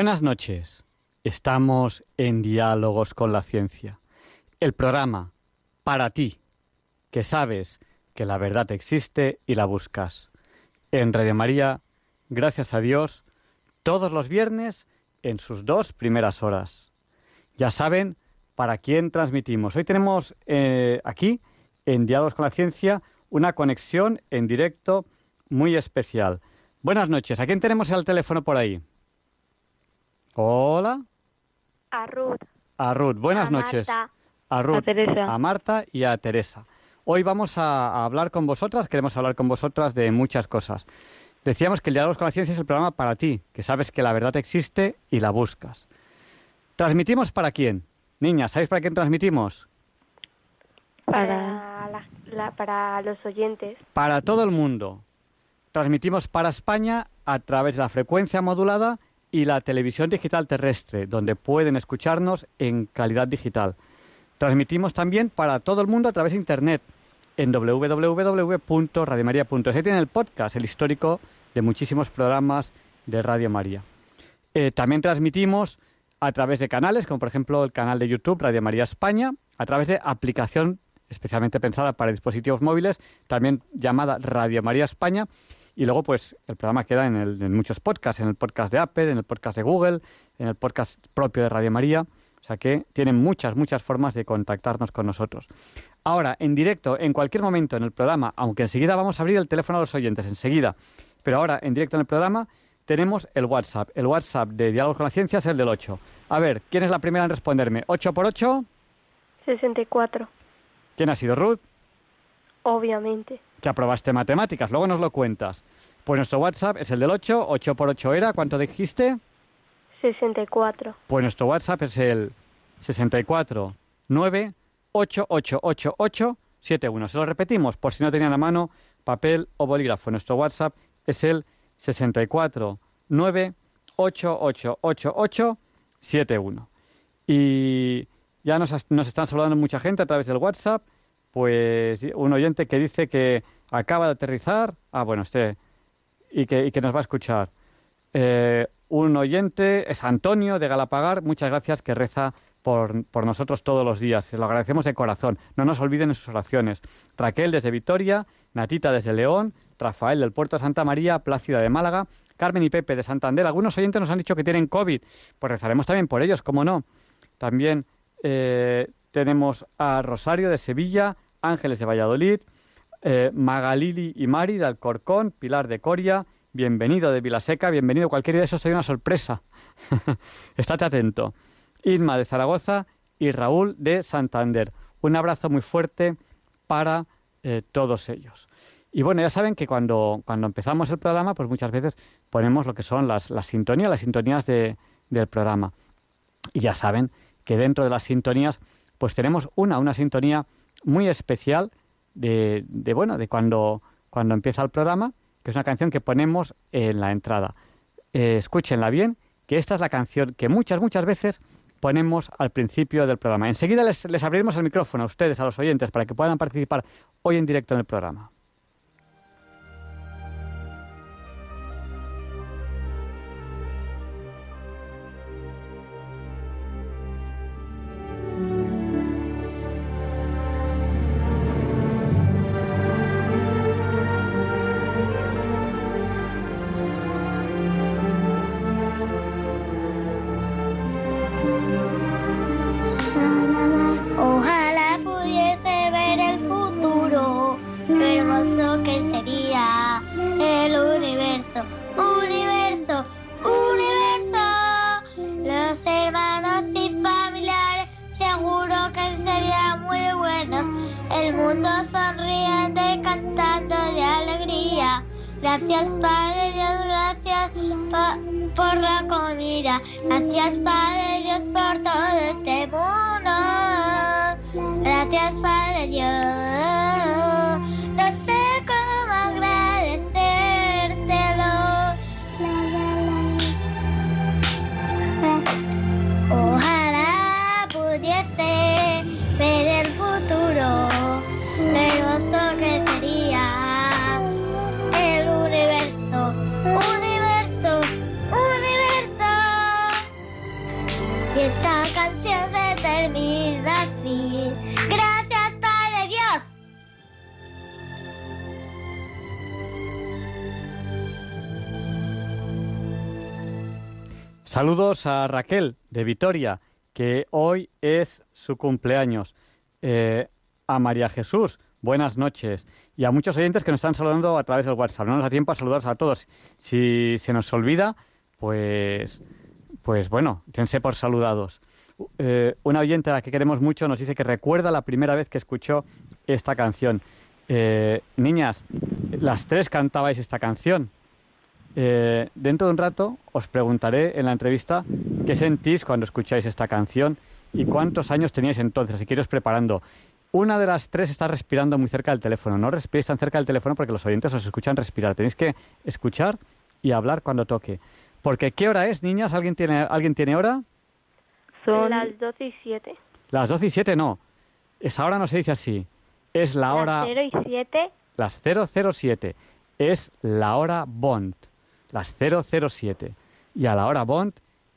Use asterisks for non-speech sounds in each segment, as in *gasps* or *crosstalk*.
Buenas noches. Estamos en Diálogos con la Ciencia. El programa para ti, que sabes que la verdad existe y la buscas. En Radio María, gracias a Dios, todos los viernes en sus dos primeras horas. Ya saben para quién transmitimos. Hoy tenemos eh, aquí, en Diálogos con la Ciencia, una conexión en directo muy especial. Buenas noches. ¿A quién tenemos el teléfono por ahí? Hola. A Ruth. A Ruth, buenas A noches. Marta. A Ruth, A Teresa. a Marta y a Teresa. Hoy vamos a, a hablar con vosotras, queremos hablar con vosotras de muchas cosas. Decíamos que el Diálogos con la Ciencia es el programa para ti, que sabes que la verdad existe y la buscas. ¿Transmitimos para quién? Niñas, ¿sabéis para quién transmitimos? Para, la- la- para los oyentes. Para todo el mundo. Transmitimos para España a través de la frecuencia modulada y la televisión digital terrestre, donde pueden escucharnos en calidad digital. Transmitimos también para todo el mundo a través de Internet en www.radiomaria.es. Ahí tienen el podcast, el histórico de muchísimos programas de Radio María. Eh, también transmitimos a través de canales, como por ejemplo el canal de YouTube Radio María España, a través de aplicación especialmente pensada para dispositivos móviles, también llamada Radio María España. Y luego, pues, el programa queda en, el- en muchos podcasts, en el podcast de Apple, en el podcast de Google, en el podcast propio de Radio María. O sea que tienen muchas, muchas formas de contactarnos con nosotros. Ahora, en directo, en cualquier momento en el programa, aunque enseguida vamos a abrir el teléfono a los oyentes, enseguida, pero ahora en directo en el programa tenemos el WhatsApp. El WhatsApp de Diálogos con la Ciencia es el del 8. A ver, ¿quién es la primera en responderme? ¿8 por 8? 64. ¿Quién ha sido Ruth? Obviamente. Que aprobaste matemáticas, luego nos lo cuentas. Pues nuestro WhatsApp es el del 8, 8 por 8 era, ¿cuánto dijiste? 64. Pues nuestro WhatsApp es el 64 9 888871. Se lo repetimos por si no tenían a mano papel o bolígrafo. Nuestro WhatsApp es el 64 9 888871. Y ya nos, nos están saludando mucha gente a través del WhatsApp. Pues un oyente que dice que acaba de aterrizar. Ah, bueno, este. Y que, y que nos va a escuchar. Eh, un oyente es Antonio de Galapagar. Muchas gracias que reza por, por nosotros todos los días. Se lo agradecemos de corazón. No nos olviden en sus oraciones. Raquel desde Vitoria, Natita desde León, Rafael del Puerto de Santa María, Plácida de Málaga, Carmen y Pepe de Santander. Algunos oyentes nos han dicho que tienen COVID. Pues rezaremos también por ellos, cómo no. También eh, tenemos a Rosario de Sevilla, Ángeles de Valladolid, eh, Magalili y Mari de Alcorcón, Pilar de Coria, bienvenido de Vilaseca, bienvenido. Cualquier de esos hay una sorpresa. *laughs* Estate atento. Irma de Zaragoza y Raúl de Santander. Un abrazo muy fuerte para eh, todos ellos. Y bueno, ya saben que cuando, cuando empezamos el programa, pues muchas veces ponemos lo que son las, las sintonías, las sintonías de- del programa. Y ya saben que dentro de las sintonías, pues tenemos una, una sintonía muy especial de, de bueno, de cuando, cuando empieza el programa, que es una canción que ponemos en la entrada. Eh, escúchenla bien, que esta es la canción que muchas, muchas veces ponemos al principio del programa. Enseguida les, les abriremos el micrófono a ustedes, a los oyentes, para que puedan participar hoy en directo en el programa. A Raquel de Vitoria, que hoy es su cumpleaños. Eh, a María Jesús, buenas noches. Y a muchos oyentes que nos están saludando a través del WhatsApp. No nos da tiempo a saludarlos a todos. Si se nos olvida, pues, pues bueno, tense por saludados. Eh, una oyente a la que queremos mucho nos dice que recuerda la primera vez que escuchó esta canción. Eh, niñas, las tres cantabais esta canción. Eh, dentro de un rato os preguntaré en la entrevista qué sentís cuando escucháis esta canción y cuántos años teníais entonces, así que iros preparando. Una de las tres está respirando muy cerca del teléfono. No respiréis tan cerca del teléfono porque los oyentes os escuchan respirar. Tenéis que escuchar y hablar cuando toque. Porque ¿qué hora es, niñas? ¿Alguien tiene, ¿alguien tiene hora? Son Las 12 y 7. Las 12 y 7 no. Esa hora no se dice así. Es la hora... Las 0 y 7. Las 007. Es la hora Bond. Las 007. Y a la hora Bond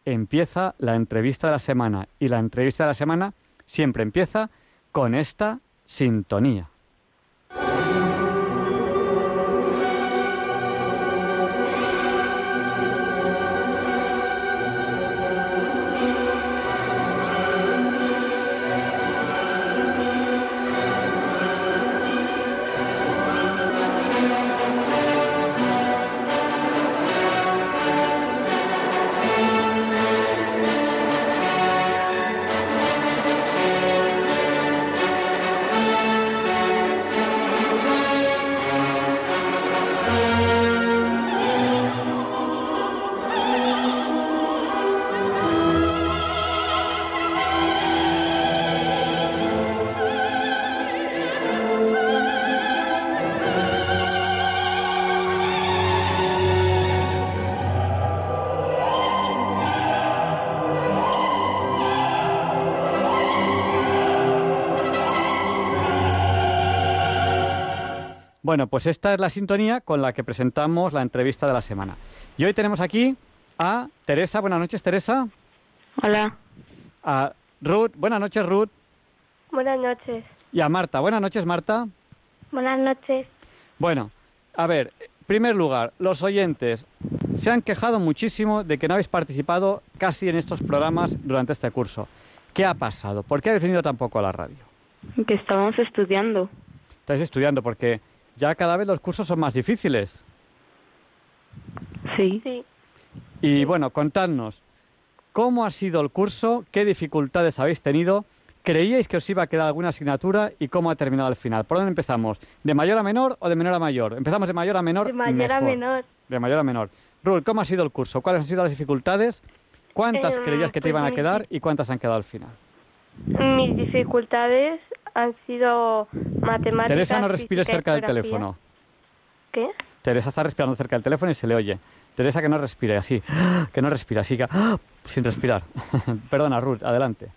empieza la entrevista de la semana. Y la entrevista de la semana siempre empieza con esta sintonía. Bueno, pues esta es la sintonía con la que presentamos la entrevista de la semana. Y hoy tenemos aquí a Teresa. Buenas noches, Teresa. Hola. A Ruth. Buenas noches, Ruth. Buenas noches. Y a Marta. Buenas noches, Marta. Buenas noches. Bueno, a ver, en primer lugar, los oyentes se han quejado muchísimo de que no habéis participado casi en estos programas durante este curso. ¿Qué ha pasado? ¿Por qué habéis venido tan poco a la radio? Que estábamos estudiando. Estáis estudiando porque ya cada vez los cursos son más difíciles. Sí. Sí. Y bueno, contadnos, ¿cómo ha sido el curso? ¿Qué dificultades habéis tenido? ¿Creíais que os iba a quedar alguna asignatura y cómo ha terminado al final? ¿Por dónde empezamos? ¿De mayor a menor o de menor a mayor? Empezamos de mayor a menor. De mayor a menor. De mayor a menor. Rul, ¿cómo ha sido el curso? ¿Cuáles han sido las dificultades? ¿Cuántas Em, creías que te pues iban a mi- quedar y cuántas han quedado al final? Mis dificultades han sido matemáticas. Teresa, no respires cerca del teléfono. ¿Qué? Teresa está respirando cerca del teléfono y se le oye. Teresa, que no respire así. *gasps* Que no respire así, que... *gasps* sin respirar. *laughs* Perdona, Ruth, adelante.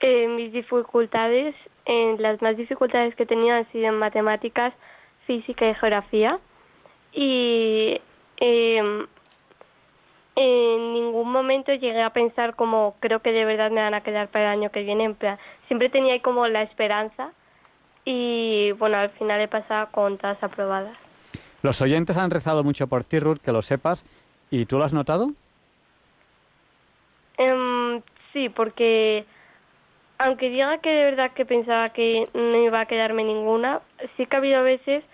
Eh, mis dificultades, eh, las más dificultades que he tenido han sido en matemáticas, física y geografía. Y eh, en ningún momento llegué a pensar como creo que de verdad me van a quedar para el año que viene. En plan, siempre tenía ahí como la esperanza y bueno, al final he pasado con todas aprobadas. Los oyentes han rezado mucho por ti, Ruth, que lo sepas. ¿Y tú lo has notado? Em, sí, porque aunque diga que de verdad que pensaba que no iba a quedarme ninguna, sí que ha habido veces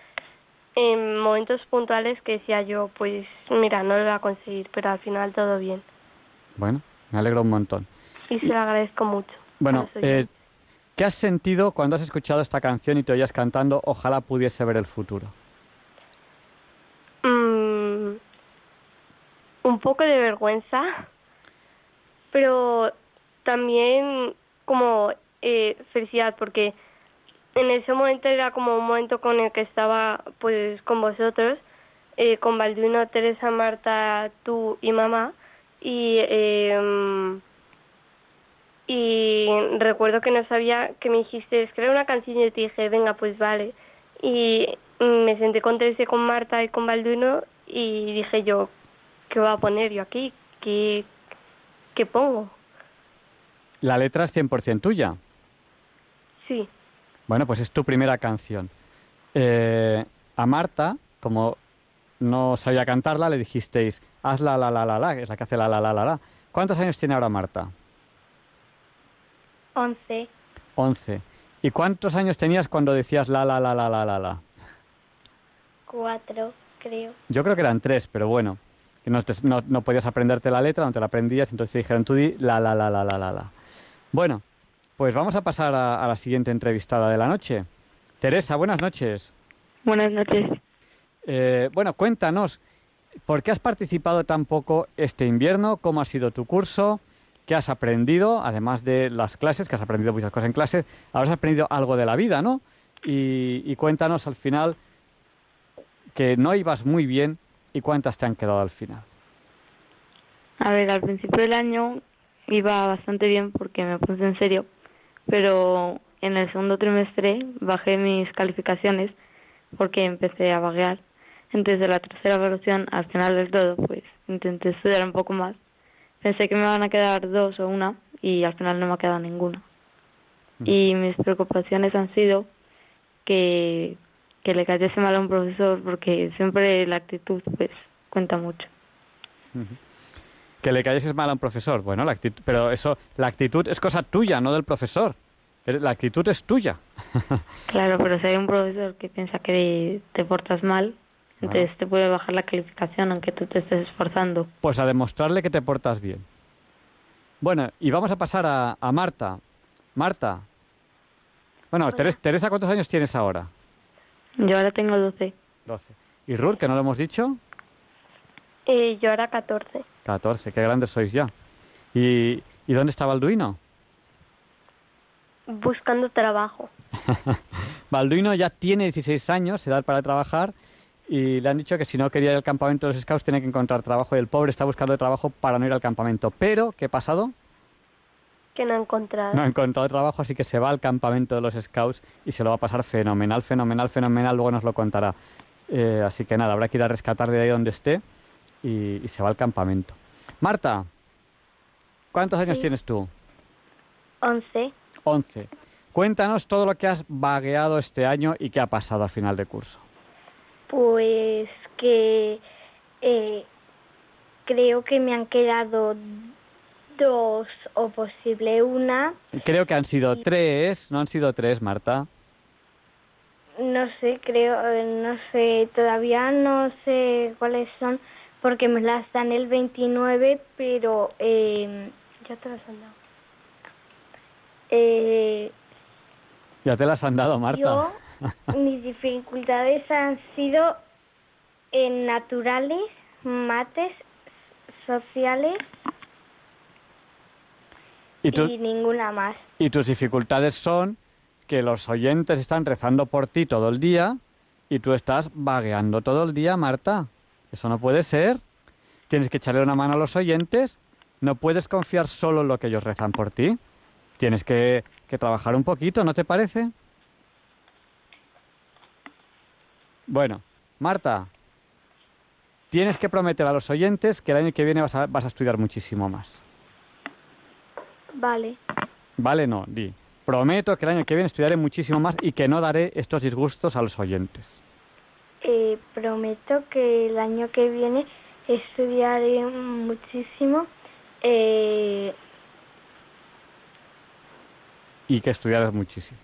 en momentos puntuales que decía yo, pues mira, no lo voy a conseguir, pero al final todo bien. Bueno, me alegro un montón. Y se lo agradezco mucho. Bueno, eh, ¿qué has sentido cuando has escuchado esta canción y te oías cantando Ojalá pudiese ver el futuro? Mm, un poco de vergüenza, pero también como eh, felicidad porque en ese momento era como un momento con el que estaba pues con vosotros, eh, con Balduino, Teresa, Marta, tú y mamá, y eh, y recuerdo que no sabía que me dijiste escribe una canción y yo te dije venga pues vale y me senté con Teresa y con Marta y con Balduino y dije yo qué voy a poner yo aquí qué qué pongo La letra es 100% tuya. sí Bueno, pues es tu primera canción. Eh, a Marta, como no sabía cantarla, le dijisteis, haz la la la la la, que es la que hace la la la la la. ¿Cuántos años tiene ahora Marta? Once. 11. ¿Y cuántos años tenías cuando decías la la la la la la la? Cuatro, creo. Yo creo que eran tres, pero bueno, que no, te- no, no podías aprenderte la letra, no te la aprendías, entonces te dijeron tú di la la la la la la la. Bueno, pues vamos a pasar a, a la siguiente entrevistada de la noche. Teresa, buenas noches. Buenas noches. Eh, bueno, cuéntanos, ¿por qué has participado tan poco este invierno? ¿Cómo ha sido tu curso? ¿Qué has aprendido? Además de las clases, que has aprendido muchas cosas en clases, has aprendido algo de la vida, ¿no? Y, y cuéntanos al final que no ibas muy bien y cuántas te han quedado al final. A ver, al principio del año iba bastante bien porque me puse en serio, pero en el segundo trimestre bajé mis calificaciones porque empecé a vaguear. Entonces, de la tercera evaluación, al final del todo, pues intenté estudiar un poco más. Pensé que me van a quedar dos o una y al final no me ha quedado ninguna. Y mis preocupaciones han sido que, que le cayese mal a un profesor porque siempre la actitud pues cuenta mucho. Que le cayeses mal a un profesor. Bueno, la actitud, pero eso, la actitud es cosa tuya, no del profesor. La actitud es tuya. *laughs* Claro, pero si hay un profesor que piensa que te portas mal, entonces te puede bajar la calificación aunque tú te estés esforzando. Pues a demostrarle que te portas bien. Bueno, y vamos a pasar a, a Marta. Marta. Bueno, Teres- Teresa, ¿cuántos años tienes ahora? Yo ahora tengo 12. 12. ¿Y Ruth, que no lo hemos dicho? Eh, yo era 14 14. Qué grandes sois ya. ¿Y, ¿y dónde está Balduino? buscando trabajo *laughs* Balduino ya tiene 16 años, edad para trabajar, y le han dicho que si no quería ir al campamento de los scouts tiene que encontrar trabajo, y el pobre está buscando trabajo para no ir al campamento. Pero, ¿qué ha pasado? que no he encontrado No ha encontrado trabajo, así que se va al campamento de los scouts y se lo va a pasar fenomenal, fenomenal, fenomenal. Luego nos lo contará. Eh, así que nada, habrá que ir a rescatar de ahí donde esté y, y se va al campamento. Marta, ¿cuántos años Sí. tienes tú? Once. 11. Cuéntanos todo lo que has vagueado este año y qué ha pasado a final de curso. Pues que eh, creo que me han quedado dos o posible una. Creo que han sido tres, no han sido tres, Marta. No sé, creo, eh, no sé, todavía no sé cuáles son porque me las dan el 29, pero eh, ya te las han dado. Eh, Ya te las han dado, Marta. Yo, mis dificultades han sido en naturales, mates, sociales y, tu- y ninguna más. y tus dificultades son que los oyentes están rezando por ti todo el día y tú estás vagueando todo el día, Marta. Eso no puede ser. Tienes que echarle una mano a los oyentes. No puedes confiar solo en lo que ellos rezan por ti. Tienes que, que trabajar un poquito, ¿no te parece? Bueno, Marta, tienes que prometer a los oyentes que el año que viene vas a, vas a estudiar muchísimo más. Vale, Vale, no, di. Prometo que el año que viene estudiaré muchísimo más y que no daré estos disgustos a los oyentes. Eh, prometo que el año que viene estudiaré muchísimo. Eh, Y que estudiarás muchísimo.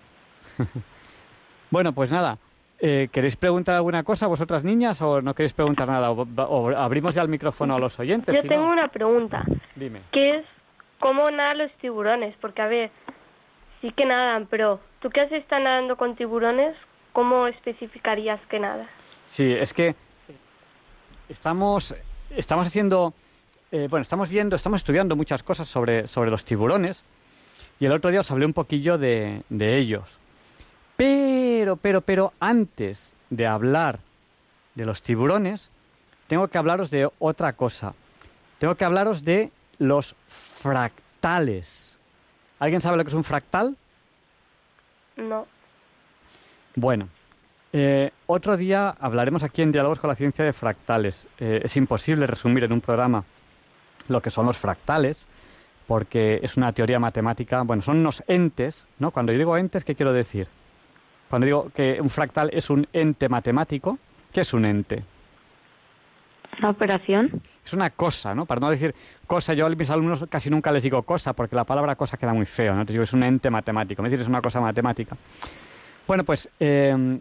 *laughs* bueno, pues nada. eh, ¿Queréis preguntar alguna cosa vosotras niñas o no queréis preguntar nada? O, o abrimos ya el micrófono a los oyentes. yo si tengo no. una pregunta Dime. ¿Qué es cómo nadan los tiburones? Porque, a ver, sí que nadan, pero tú que has estado nadando con tiburones, ¿cómo especificarías que nada? Sí, es que estamos, estamos haciendo eh, bueno, estamos viendo, estamos estudiando muchas cosas sobre, sobre los tiburones y el otro día os hablé un poquillo de, de ellos. Pero, pero, pero antes de hablar de los tiburones, tengo que hablaros de otra cosa. Tengo que hablaros de los fractales. ¿Alguien sabe lo que es un fractal? No. Bueno, eh, otro día hablaremos aquí en Diálogos con la Ciencia de fractales. Eh, es imposible resumir en un programa lo que son los fractales, porque es una teoría matemática, bueno, son unos entes, ¿no? Cuando yo digo entes, ¿qué quiero decir? Cuando digo que un fractal es un ente matemático, ¿qué es un ente? ¿Una operación? Es una cosa, ¿no? Para no decir cosa, yo a mis alumnos casi nunca les digo cosa, porque la palabra cosa queda muy feo, ¿no? Te digo, es un ente matemático, me decir es una cosa matemática. Bueno, pues eh,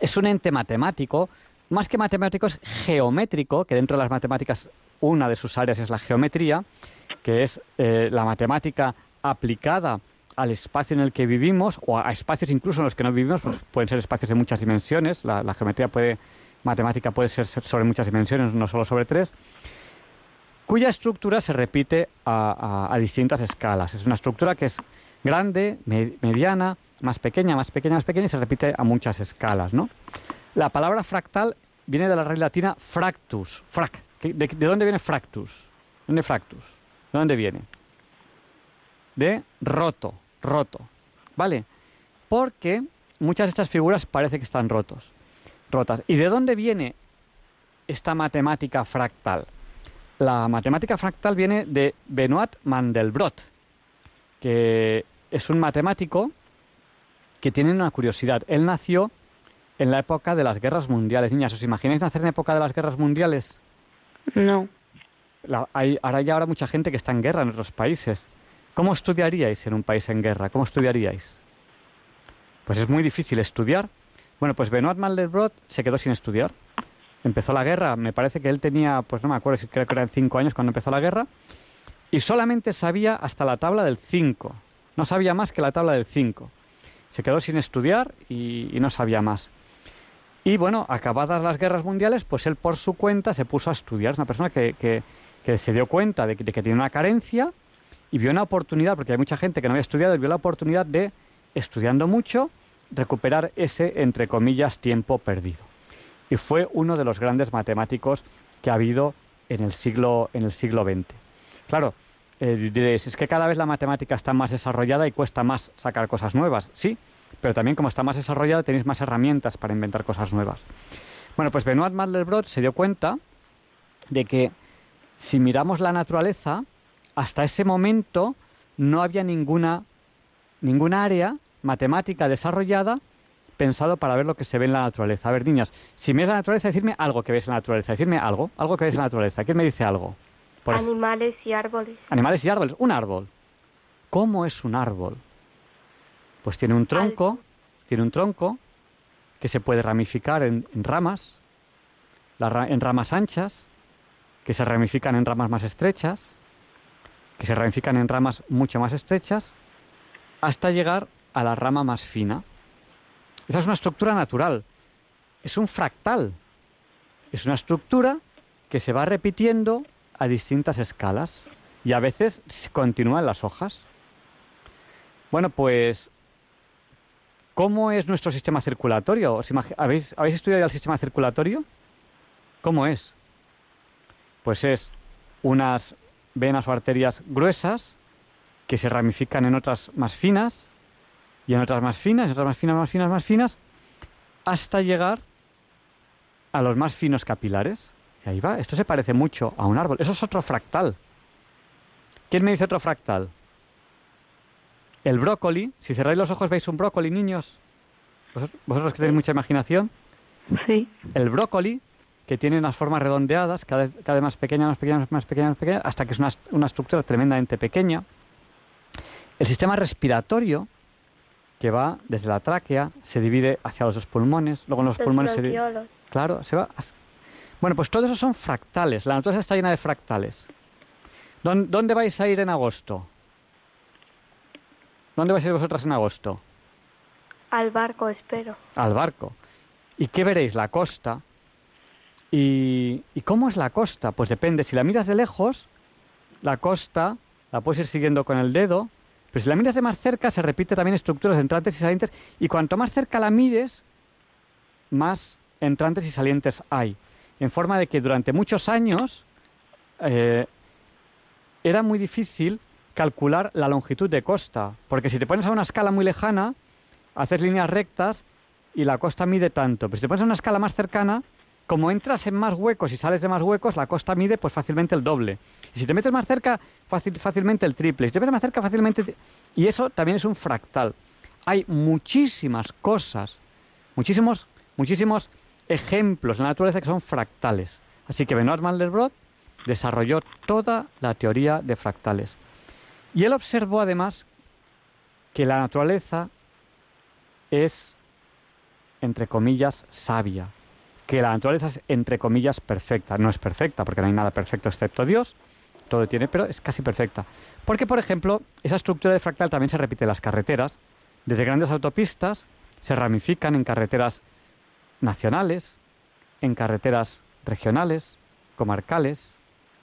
es un ente matemático, más que matemático es geométrico, que dentro de las matemáticas una de sus áreas es la geometría, que es eh, la matemática aplicada al espacio en el que vivimos o a espacios incluso en los que no vivimos, pues pueden ser espacios de muchas dimensiones, la, la geometría puede, matemática puede ser sobre muchas dimensiones, no solo sobre tres, cuya estructura se repite a, distintas escalas. Es una estructura que es grande, me- mediana, más pequeña, más pequeña, más pequeña y se repite a muchas escalas, ¿no? La palabra fractal viene de la raíz latina fractus, frac. ¿De, de dónde viene fractus? ¿De ¿Dónde fractus? ¿De dónde viene? De roto, roto. ¿Vale? Porque muchas de estas figuras parece que están rotos, rotas. ¿Y de dónde viene esta matemática fractal? La matemática fractal viene de Benoit Mandelbrot, que es un matemático que tiene una curiosidad. Él nació en la época de las guerras mundiales. Niñas, ¿os imagináis nacer en época de las guerras mundiales? No. La- hay, ahora ya habrá mucha gente que está en guerra en otros países. ¿Cómo estudiaríais en un país en guerra? ¿Cómo estudiaríais? Pues es muy difícil estudiar. Bueno, pues Benoit Mandelbrot se quedó sin estudiar. Empezó la guerra, me parece que él tenía, pues no me acuerdo, si creo que eran cinco años cuando empezó la guerra, y solamente sabía hasta la tabla del 5. No sabía más que la tabla del 5. Se quedó sin estudiar y, no sabía más. Y bueno, acabadas las guerras mundiales, pues él por su cuenta se puso a estudiar. Es una persona que, que- se dio cuenta de que, de una carencia y vio una oportunidad, porque hay mucha gente que no había estudiado, y vio la oportunidad de, estudiando mucho, recuperar ese, entre comillas, tiempo perdido. Y fue uno de los grandes matemáticos que ha habido en el siglo, en el siglo XX. Claro, eh, diréis, es que cada vez la matemática está más desarrollada y cuesta más sacar cosas nuevas. Sí, pero también como está más desarrollada tenéis más herramientas para inventar cosas nuevas. Bueno, pues Benoit Mandelbrot se dio cuenta de que si miramos la naturaleza, hasta ese momento no había ninguna, ninguna área matemática desarrollada pensado para ver lo que se ve en la naturaleza. A ver, niñas, si ves la naturaleza, decidme algo que ves en la naturaleza. Decidme algo, algo que ves en la naturaleza. ¿Quién me dice algo? Por Animales y árboles. Animales y árboles. Un árbol. ¿Cómo es un árbol? Pues tiene un tronco, tiene un tronco que se puede ramificar en, en ramas, ra- en ramas anchas, que se ramifican en ramas más estrechas, que se ramifican en ramas mucho más estrechas, hasta llegar a la rama más fina. Esa es una estructura natural. Es un fractal. Es una estructura que se va repitiendo a distintas escalas y a veces continúan las hojas. Bueno, pues, ¿cómo es nuestro sistema circulatorio? ¿Os ¿Habéis, ¿Habéis estudiado el sistema circulatorio? ¿Cómo es? Pues es unas venas o arterias gruesas que se ramifican en otras más finas y en otras más finas, en otras más finas, más finas, más finas, hasta llegar a los más finos capilares. Y ahí va, esto se parece mucho a un árbol. Eso es otro fractal. ¿Quién me dice otro fractal? El brócoli. Si cerráis los ojos, ¿veis un brócoli, niños? ¿Vosotros, vosotros que tenéis mucha imaginación? Sí. El brócoli, que tiene unas formas redondeadas, cada vez, cada vez más pequeñas, más pequeñas, más pequeñas, más pequeñas, hasta que es una, una estructura tremendamente pequeña. El sistema respiratorio, que va desde la tráquea, se divide hacia los dos pulmones, luego en los, Los pulmones se divide... Claro, se va. Bueno, pues todo eso son fractales. La naturaleza está llena de fractales. ¿Dón- ¿Dónde vais a ir en agosto? ¿Dónde vais a ir vosotras en agosto? Al barco, espero. Al barco. ¿Y qué veréis? La costa. ¿Y, ¿Y cómo es la costa? Pues depende. Si la miras de lejos, la costa la puedes ir siguiendo con el dedo, pero si la miras de más cerca se repite también estructuras entrantes y salientes y cuanto más cerca la mires, más entrantes y salientes hay. En forma de que durante muchos años eh, era muy difícil calcular la longitud de costa, porque si te pones a una escala muy lejana, haces líneas rectas y la costa mide tanto, pero si te pones a una escala más cercana, como entras en más huecos y sales de más huecos, la costa mide pues fácilmente el doble. Y si te metes más cerca, fácilmente el triple. Si te metes más cerca, fácilmente... Y eso también es un fractal. Hay muchísimas cosas, muchísimos, muchísimos ejemplos en la naturaleza que son fractales. Así que Benoit Mandelbrot desarrolló toda la teoría de fractales. Y él observó además que la naturaleza es, entre comillas, sabia que la naturaleza es, entre comillas, perfecta. No es perfecta, porque no hay nada perfecto excepto Dios, todo tiene, pero es casi perfecta. Porque, por ejemplo, esa estructura de fractal también se repite en las carreteras. Desde grandes autopistas se ramifican en carreteras nacionales, en carreteras regionales, comarcales,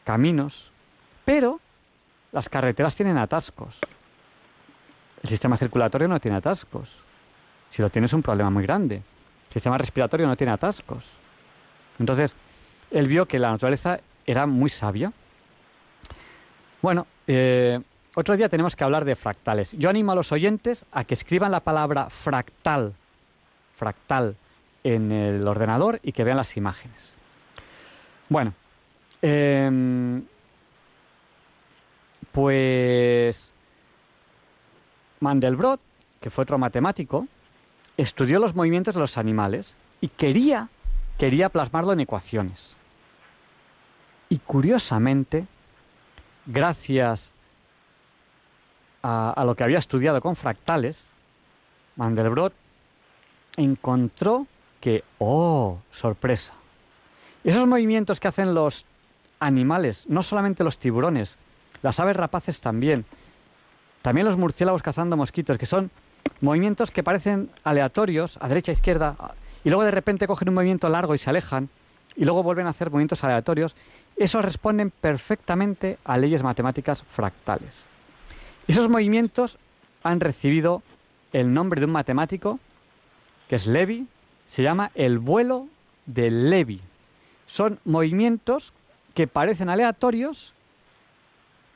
caminos, pero las carreteras tienen atascos. El sistema circulatorio no tiene atascos. Si lo tiene es un problema muy grande. Sistema respiratorio no tiene atascos. Entonces, él vio que la naturaleza era muy sabia. Bueno, eh, otro día tenemos que hablar de fractales. Yo animo a los oyentes a que escriban la palabra fractal, fractal, en el ordenador y que vean las imágenes. Bueno, em, pues Mandelbrot, que fue otro matemático, estudió los movimientos de los animales y quería, quería plasmarlo en ecuaciones. Y curiosamente, gracias a, lo que había estudiado con fractales, Mandelbrot encontró que, oh, sorpresa, esos movimientos que hacen los animales, no solamente los tiburones, las aves rapaces también, también los murciélagos cazando mosquitos, que son movimientos que parecen aleatorios, a derecha, a izquierda, y luego de repente cogen un movimiento largo y se alejan, y luego vuelven a hacer movimientos aleatorios, esos responden perfectamente a leyes matemáticas fractales. Esos movimientos han recibido el nombre de un matemático, que es Levy, se llama el vuelo de Levy. Son movimientos que parecen aleatorios,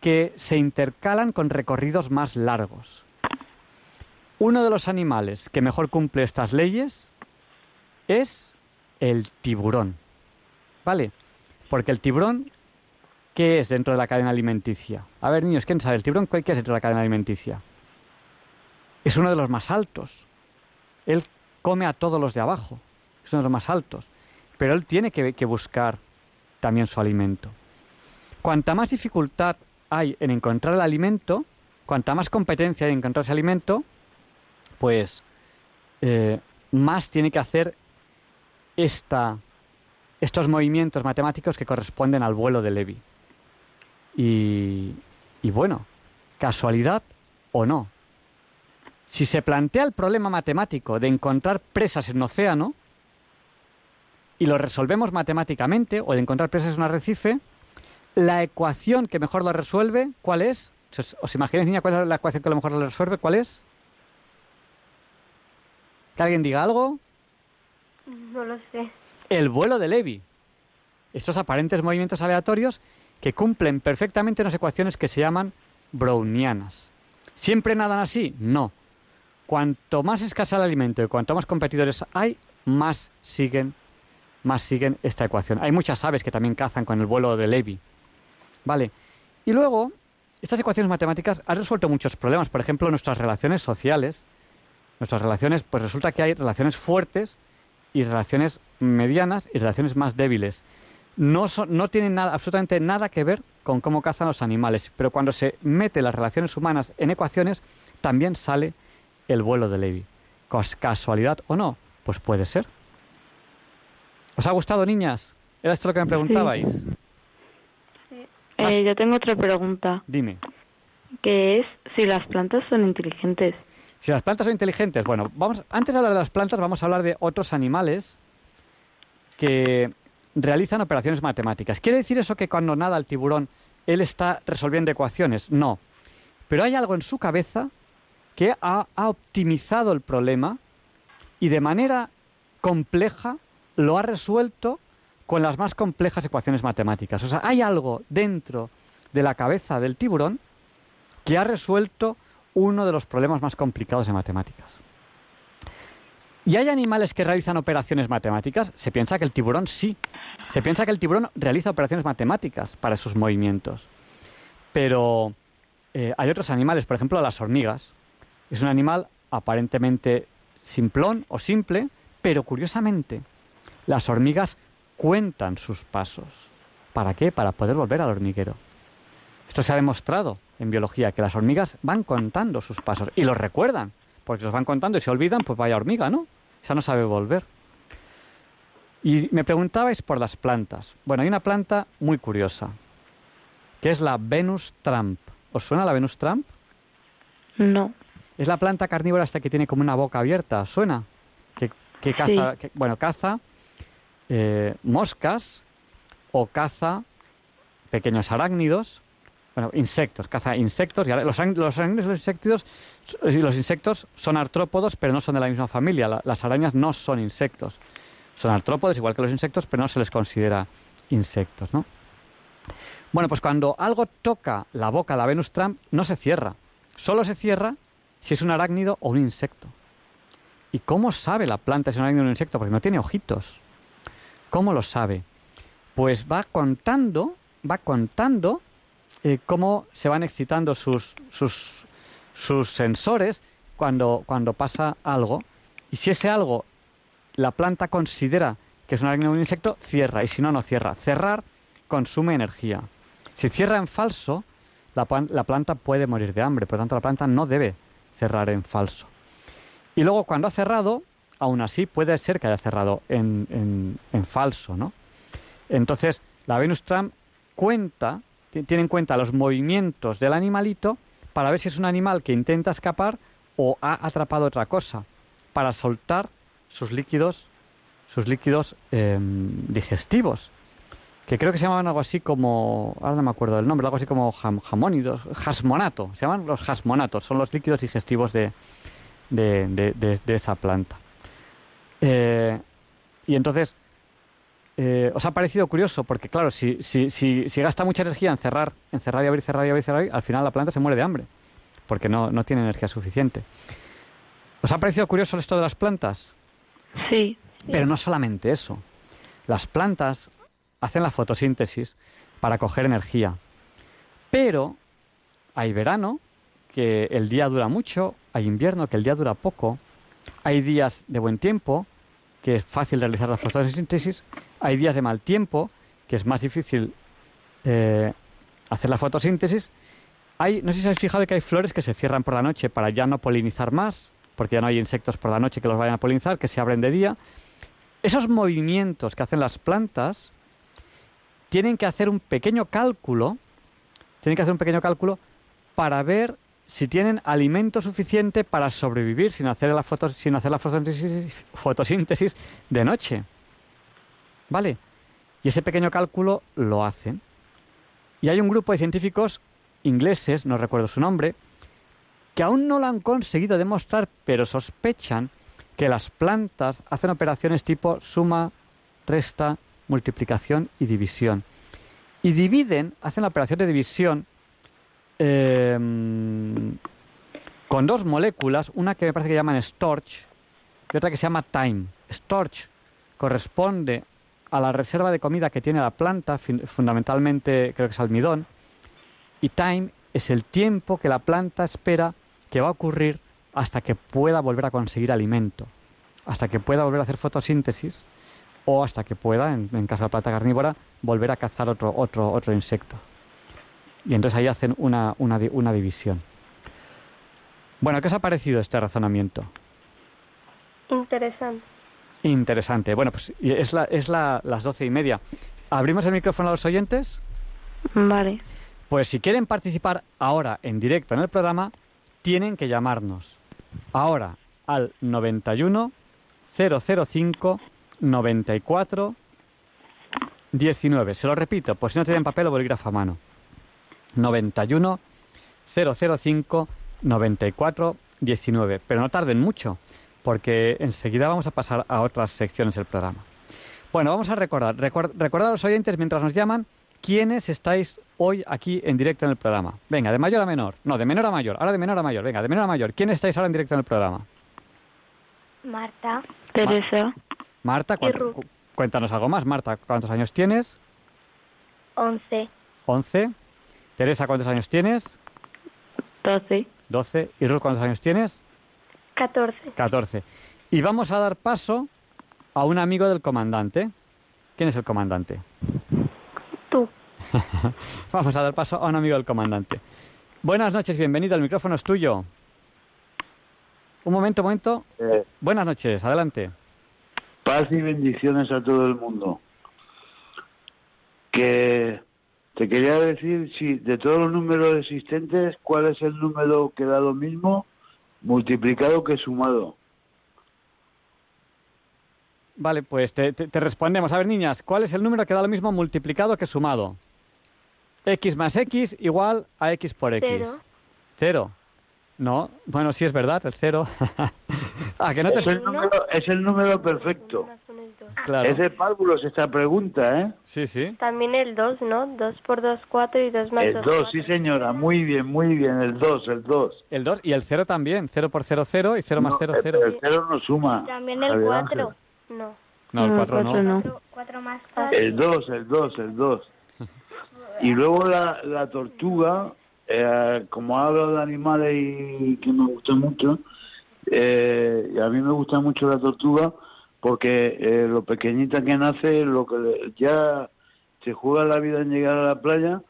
que se intercalan con recorridos más largos. Uno de los animales que mejor cumple estas leyes es el tiburón. ¿Vale? Porque el tiburón, ¿qué es dentro de la cadena alimenticia? A ver, niños, ¿quién sabe? ¿El tiburón qué es dentro de la cadena alimenticia? Es uno de los más altos. Él come a todos los de abajo. Es uno de los más altos. Pero él tiene que, buscar también su alimento. Cuanta más dificultad hay en encontrar el alimento, cuanta más competencia hay en encontrar ese alimento, pues eh, más tiene que hacer esta, estos movimientos matemáticos que corresponden al vuelo de Levy. Y, y bueno, casualidad o no. Si se plantea el problema matemático de encontrar presas en un océano y lo resolvemos matemáticamente, o de encontrar presas en un arrecife, la ecuación que mejor lo resuelve, ¿cuál es? ¿Os imagináis, niña, cuál es la ecuación que lo mejor lo resuelve? ¿Cuál es? ¿Que alguien diga algo? No lo sé. El vuelo de Levy. Estos aparentes movimientos aleatorios que cumplen perfectamente unas ecuaciones que se llaman brownianas. ¿Siempre nadan así? No. Cuanto más escasa el alimento y cuanto más competidores hay, más siguen, más siguen esta ecuación. Hay muchas aves que también cazan con el vuelo de Levy. Vale. Y luego, estas ecuaciones matemáticas han resuelto muchos problemas. Por ejemplo, nuestras relaciones sociales nuestras relaciones, pues resulta que hay relaciones fuertes y relaciones medianas y relaciones más débiles. No, no tienen nada, absolutamente nada que ver con cómo cazan los animales, pero cuando se mete las relaciones humanas en ecuaciones, también sale el vuelo de Levy. ¿Casualidad o no? Pues puede ser. ¿Os ha gustado, niñas? ¿Era esto lo que me preguntabais? Eh, yo tengo otra pregunta. Dime. Que es si las plantas son inteligentes. Si las plantas son inteligentes, bueno, vamos, antes de hablar de las plantas, vamos a hablar de otros animales que realizan operaciones matemáticas. ¿Quiere decir eso que cuando nada el tiburón él está resolviendo ecuaciones? No. Pero hay algo en su cabeza que ha, ha optimizado el problema y de manera compleja lo ha resuelto con las más complejas ecuaciones matemáticas. O sea, hay algo dentro de la cabeza del tiburón que ha resuelto uno de los problemas más complicados de matemáticas. ¿Y hay animales que realizan operaciones matemáticas? Se piensa que el tiburón sí. Se piensa que el tiburón realiza operaciones matemáticas para sus movimientos. Pero eh, hay otros animales, por ejemplo las hormigas. Es un animal aparentemente simplón o simple, pero curiosamente las hormigas cuentan sus pasos. ¿Para qué? Para poder volver al hormiguero. Esto se ha demostrado en biología, que las hormigas van contando sus pasos y los recuerdan, porque los van contando y se olvidan, pues vaya hormiga, ¿no? Esa no sabe volver. Y me preguntabais por las plantas. Bueno, hay una planta muy curiosa, que es la Venus Trump. ¿Os suena la Venus Trump? No. Es la planta carnívora hasta que tiene como una boca abierta, ¿suena? Que, caza, bueno, caza eh, moscas o caza pequeños arácnidos bueno, insectos, caza insectos. Y los, los los los insectos son artrópodos, pero no son de la misma familia. las arañas no son insectos. Son artrópodos, igual que los insectos, pero no se les considera insectos, ¿no? Bueno, pues cuando algo toca la boca de la Venus Trump, no se cierra. Solo se cierra si es un arácnido o un insecto. ¿Y cómo sabe la planta si es un arácnido o un insecto? Porque no tiene ojitos. ¿Cómo lo sabe? Pues va contando, va contando eh, cómo se van excitando sus, sus, sus sensores cuando, cuando pasa algo. Y si ese algo la planta considera que es un arácnido un insecto, cierra. Y si no, no cierra. Cerrar consume energía. Si cierra en falso, la, la, planta puede morir de hambre. Por lo tanto, la planta no debe cerrar en falso. Y luego, cuando ha cerrado, aún así puede ser que haya cerrado en, en, en falso, ¿no? Entonces, la Venus Tram cuenta tiene en cuenta los movimientos del animalito para ver si es un animal que intenta escapar o ha atrapado otra cosa, para soltar sus líquidos, sus líquidos em, digestivos, que creo que se llamaban algo así como, ahora no me acuerdo del nombre, algo así como jamónidos, jasmonato, se llaman los jasmonatos, son los líquidos digestivos de, de, esa planta. Eh, y entonces, eh, ¿Os ha parecido curioso? Porque claro, si, si, si, si, gasta mucha energía en cerrar, en cerrar y abrir, cerrar y abrir, cerrar, al final la planta se muere de hambre, porque no, no tiene energía suficiente. ¿Os ha parecido curioso esto de las plantas? Sí. Pero no solamente eso. Las plantas hacen la fotosíntesis para coger energía. Pero hay verano, que el día dura mucho, hay invierno, que el día dura poco, hay días de buen tiempo, que es fácil realizar la fotosíntesis, hay días de mal tiempo, que es más difícil eh, hacer la fotosíntesis. Hay, no sé si habéis fijado que hay flores que se cierran por la noche para ya no polinizar más, porque ya no hay insectos por la noche que los vayan a polinizar, que se abren de día. Esos movimientos que hacen las plantas tienen que hacer un pequeño cálculo, tienen que hacer un pequeño cálculo para ver si tienen alimento suficiente para sobrevivir sin hacer la, sin hacer la fotosíntesis de noche. ¿Vale? Y ese pequeño cálculo lo hacen. Y hay un grupo de científicos ingleses, no recuerdo su nombre, que aún no lo han conseguido demostrar, pero sospechan que las plantas hacen operaciones tipo suma, resta, multiplicación y división. Y dividen, hacen la operación de división em, con dos moléculas, una que me parece que llaman storch y otra que se llama time. Storch corresponde a la reserva de comida que tiene la planta, fundamentalmente creo que es almidón, y time es el tiempo que la planta espera que va a ocurrir hasta que pueda volver a conseguir alimento, hasta que pueda volver a hacer fotosíntesis o hasta que pueda, en, caso de la planta carnívora, volver a cazar otro, otro, otro insecto. Y entonces ahí hacen una, una, una división. Bueno, ¿qué os ha parecido este razonamiento? Interesante. Interesante. Bueno, pues es, la, es la, las doce y media. ¿Abrimos el micrófono a los oyentes? Vale. Pues si quieren participar ahora en directo en el programa, tienen que llamarnos ahora al 91 005 94 19. Se lo repito, pues si no tienen papel o bolígrafo a mano. 91 005 94 19. Pero no tarden mucho, porque enseguida vamos a pasar a otras secciones del programa. Bueno, vamos a recordar. Record, recordad a los oyentes mientras nos llaman quiénes estáis hoy aquí en directo en el programa. Venga, de mayor a menor. No, de menor a mayor. Ahora de menor a mayor. Venga, de menor a mayor. ¿Quiénes estáis ahora en directo en el programa? Marta, Teresa, Marta, ¿cuánto- Ruth. cu- cuéntanos algo más. Marta, ¿cuántos años tienes? 11, 11. Teresa, ¿cuántos años tienes? 12, 12. ¿Y Ruth, cuántos años tienes? 14, 14. Y vamos a dar paso a un amigo del comandante. ¿Quién es el comandante? tú. *laughs* Vamos a dar paso a un amigo del comandante. Buenas noches, bienvenido, el micrófono es tuyo. Un momento, un momento. Eh, Buenas noches, adelante. paz y bendiciones a todo el mundo. Que te quería decir si de todos los números existentes, ¿cuál es el número que da lo mismo multiplicado que sumado? Vale, pues te, te- te respondemos. A ver, niñas, ¿cuál es el número que da lo mismo multiplicado que sumado? X más X igual a X por X. Cero. Cero. No, bueno, sí es verdad, el cero. ¿A *laughs* que no te... Es el número, es el número perfecto. Claro. Es de párvulos esta pregunta, ¿eh? Sí, sí. También el 2, ¿no? 2 por 2, 4 y 2 más El 2. 2, sí señora, muy bien, muy bien, el 2, el 2. El 2 y el 0 también. 0 por 0, 0 y 0 más 0, 0. El 0 no suma. También el Javier 4. Ángel. No. No, el No, 4 cuatro no. no. 4 más El 2, el 2, el 2. Y luego la, la tortuga, eh, como hablo de animales y que me gusta mucho, eh, y a mí me gusta mucho la tortuga porque eh, lo pequeñita que nace, lo que ya se juega la vida en llegar a la playa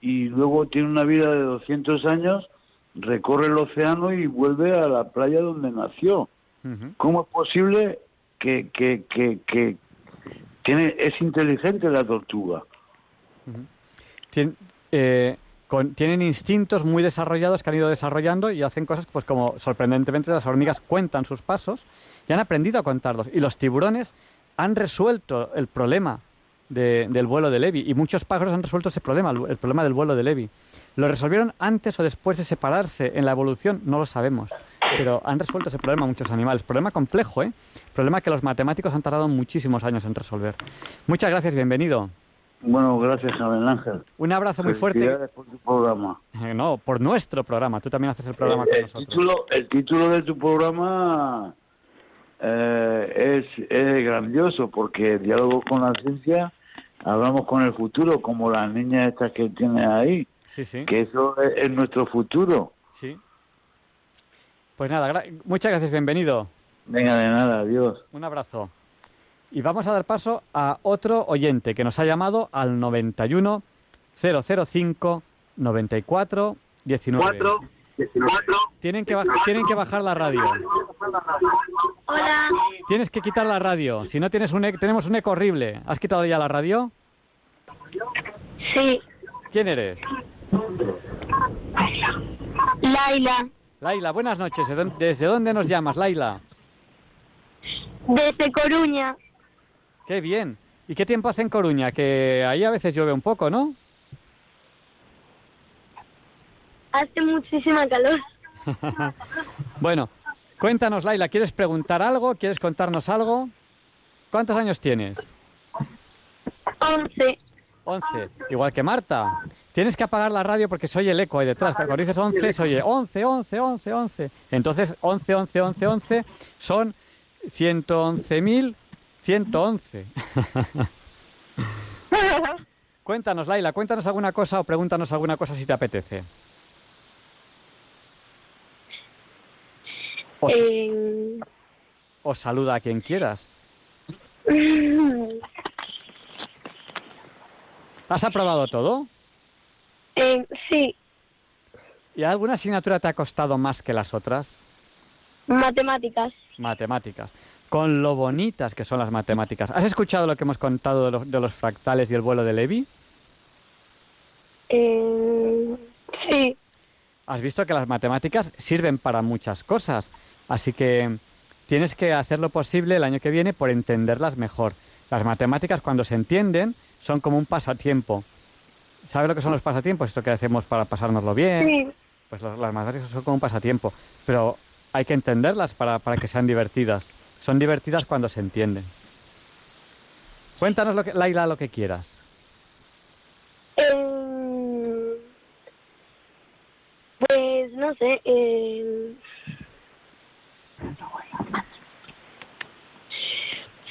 y luego tiene una vida de 200 años, recorre el océano y vuelve a la playa donde nació. ¿Cómo es posible que, que, que, que tiene, es inteligente la tortuga? Tien- eh, con- tienen instintos muy desarrollados que han ido desarrollando y hacen cosas pues como sorprendentemente las hormigas cuentan sus pasos y han aprendido a contarlos. Y los tiburones han resuelto el problema de- del vuelo de Levi y muchos pájaros han resuelto ese problema, el, el problema del vuelo de Levi. ¿Lo resolvieron antes o después de separarse en la evolución? No lo sabemos. Pero han resuelto ese problema muchos animales. Problema complejo, ¿eh? Problema que los matemáticos han tardado muchísimos años en resolver. Muchas gracias, bienvenido. Bueno, gracias, Abel Ángel. Un abrazo muy fuerte. Por tu programa. Eh, No, por nuestro programa. Tú también haces el programa Eh, con el, nosotros. título, el título de tu programa eh, es, es grandioso porque diálogo con la ciencia, hablamos con el futuro, como las niñas estas que tienes ahí, Sí, sí, que eso es, es nuestro futuro. sí. Pues nada, gra- muchas gracias, bienvenido. Venga, de nada, adiós. Un abrazo. Y vamos a dar paso a otro oyente que nos ha llamado al 91 005 94 19. Tienen que, tienen que bajar la radio. Hola. Tienes que quitar la radio. Si no tienes un e- tenemos un eco horrible. ¿Has quitado ya la radio? Sí. ¿Quién eres? Laila. Laila, buenas noches. ¿De dónde- ¿Desde dónde nos llamas, Laila? Desde Coruña. Qué bien. ¿Y qué tiempo hace en Coruña? Que ahí a veces llueve un poco, ¿no? Hace muchísima calor. *laughs* Bueno, cuéntanos, Laila, ¿quieres preguntar algo? ¿Quieres contarnos algo? ¿Cuántos años tienes? 11. 11. Igual que Marta. Tienes que apagar la radio porque se oye el eco ahí detrás. Cuando dices 11, se oye 11, 11, 11, 11. Entonces, 11, 11, 11, 11 son 111.111. *laughs* cuéntanos, Laila, cuéntanos alguna cosa o pregúntanos alguna cosa si te apetece. O, Eh, o saluda a quien quieras. *laughs* ¿Has aprobado todo? eh, sí, ¿Y alguna asignatura te ha costado más que las otras? matemáticas. Matemáticas. Con lo bonitas que son las matemáticas. ¿Has escuchado lo que hemos contado de los, de los fractales y el vuelo de Levi? Eh, sí, Has visto que las matemáticas sirven para muchas cosas. Así que tienes que hacer lo posible el año que viene por entenderlas mejor. Las matemáticas, cuando se entienden, son como un pasatiempo. ¿Sabes lo que son los pasatiempos? Esto que hacemos para pasárnoslo bien. Sí. Pues las matemáticas son como un pasatiempo. Pero hay que entenderlas para, para que sean divertidas. Son divertidas cuando se entienden. Cuéntanos, lo que, Laila, lo que quieras. Em, pues no sé. em,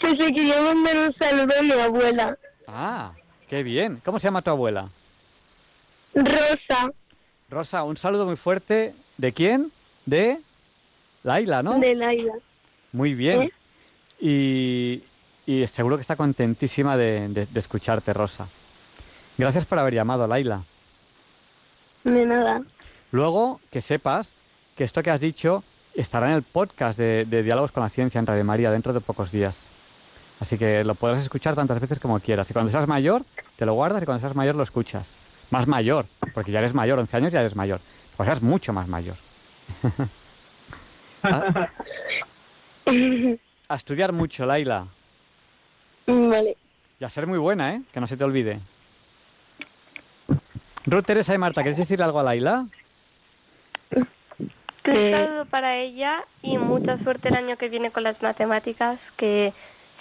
pues le quería mandar un saludo a mi abuela, Ah, qué bien. ¿Cómo se llama tu abuela? Rosa, Rosa, un saludo muy fuerte. ¿De quién? De Laila, ¿no? de Laila. Muy bien. ¿Eh? Y, y seguro que está contentísima de, de- de escucharte, Rosa. Gracias por haber llamado, Laila. De nada. Luego, que sepas que esto que has dicho estará en el podcast de, de Diálogos con la Ciencia en Radio María dentro de pocos días. Así que lo podrás escuchar tantas veces como quieras. Y cuando seas mayor, te lo guardas y cuando seas mayor lo escuchas. Más mayor, porque ya eres mayor, 11 años ya eres mayor. Pues eres mucho más mayor. *laughs* a, *laughs* a estudiar mucho, Laila. vale. Y a ser muy buena, ¿eh? Que no se te olvide. Ruth, Teresa y Marta, ¿queréis decirle algo a Laila? Un Eh, saludo para ella y mucha suerte el año que viene con las matemáticas, que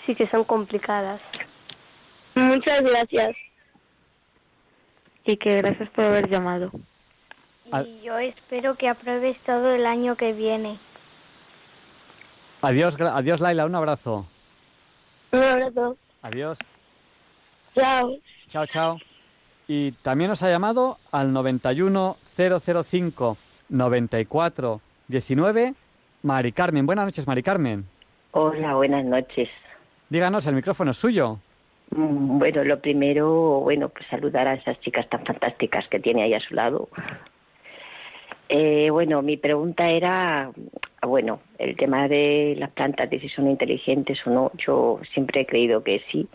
sí que son complicadas. Muchas gracias. Y que gracias por haber llamado. Y yo espero que apruebes todo el año que viene. Adiós, gra- adiós Laila, un abrazo. Un abrazo. Adiós. Chao. Chao, chao. Y también nos ha llamado al 91005 94 19 Mari Carmen. Buenas noches, Mari Carmen. Hola, buenas noches. Díganos, el micrófono es suyo. Mm, Bueno, lo primero, bueno, pues saludar a esas chicas tan fantásticas que tiene ahí a su lado. Eh, bueno, mi pregunta era, bueno, el tema de las plantas, de si son inteligentes o no, yo siempre he creído que sí.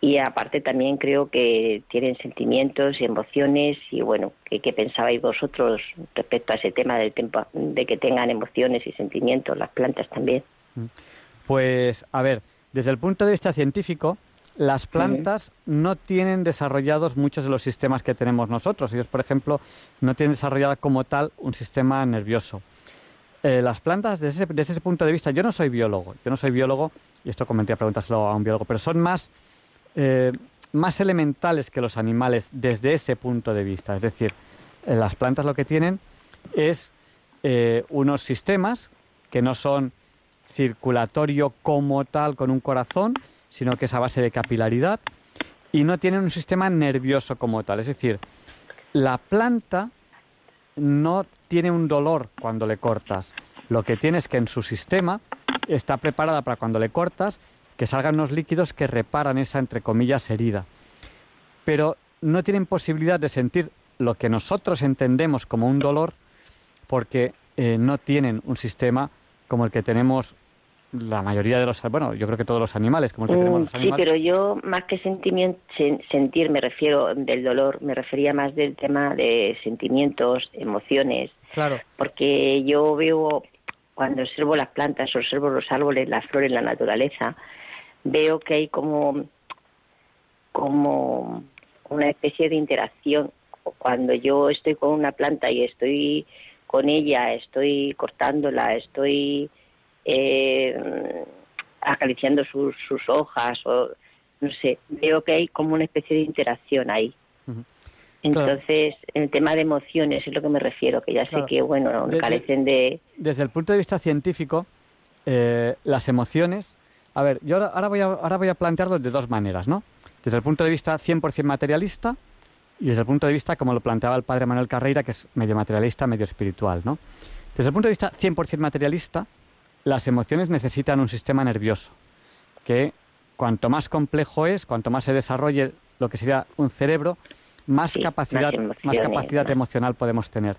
Y aparte también creo que tienen sentimientos y emociones y bueno, ¿qué, qué pensabais vosotros respecto a ese tema del tempo, de que tengan emociones y sentimientos las plantas también? Pues, a ver, desde el punto de vista científico, las plantas no tienen desarrollados muchos de los sistemas que tenemos nosotros. Ellos, por ejemplo, no tienen desarrollado como tal un sistema nervioso. Eh, las plantas, desde ese, desde ese punto de vista, yo no soy biólogo, yo no soy biólogo, y esto comenté a preguntárselo a un biólogo, pero son más, eh, más elementales que los animales desde ese punto de vista. Es decir, eh, las plantas lo que tienen es unos sistemas que no son circulatorio como tal con un corazón, sino que es a base de capilaridad y no tienen un sistema nervioso como tal. Es decir, la planta no tiene un dolor cuando le cortas. Lo que tiene es que en su sistema está preparada para cuando le cortas que salgan unos líquidos que reparan esa, entre comillas, herida. Pero no tienen posibilidad de sentir lo que nosotros entendemos como un dolor porque eh, no tienen un sistema como el que tenemos la mayoría de los, bueno, yo creo que todos los animales, como el que tenemos Mm, los Sí, animales. pero yo más que sentimiento, sentir, me refiero del dolor, me refería más del tema de sentimientos, emociones, Claro, porque yo veo, cuando observo las plantas, observo los árboles, las flores, la naturaleza, veo que hay como, como una especie de interacción. Cuando yo estoy con una planta y estoy con ella, estoy cortándola, estoy eh, acariciando sus, sus hojas, o no sé, veo que hay como una especie de interacción ahí. Entonces, el tema de emociones es lo que me refiero, que ya Claro. sé que, bueno, De- de- carecen de... desde el punto de vista científico, eh, las emociones. A ver, yo ahora, ahora voy a, ahora voy a plantearlo de dos maneras, ¿no? Desde el punto de vista 100% materialista y desde el punto de vista, como lo planteaba el padre Manuel Carreira, que es medio materialista, medio espiritual, ¿no? Desde el punto de vista 100% materialista, las emociones necesitan un sistema nervioso, que cuanto más complejo es, cuanto más se desarrolle lo que sería un cerebro, más Sí, capacidad, más capacidad ¿no? emocional podemos tener.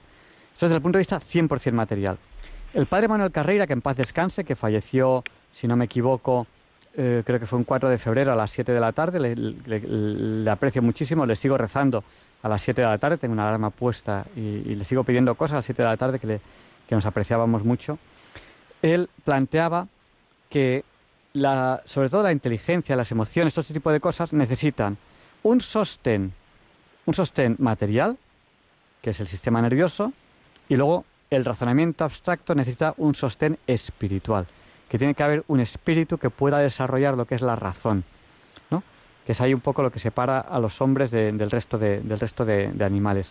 Eso desde el punto de vista 100% material. El padre Manuel Carreira, que en paz descanse, que falleció, si no me equivoco, eh, creo que fue un 4 de febrero a las 7 de la tarde, le, le- le aprecio muchísimo, le sigo rezando a las 7 de la tarde, tengo una alarma puesta y, y le sigo pidiendo cosas a las 7 de la tarde que, le- que nos apreciábamos mucho. Él planteaba que la, sobre todo la inteligencia, las emociones, todo ese tipo de cosas necesitan un sostén, un sostén material, que es el sistema nervioso, y luego el razonamiento abstracto necesita un sostén espiritual, que tiene que haber un espíritu que pueda desarrollar lo que es la razón, ¿no? que es ahí un poco lo que separa a los hombres del resto, de, del resto de, animales.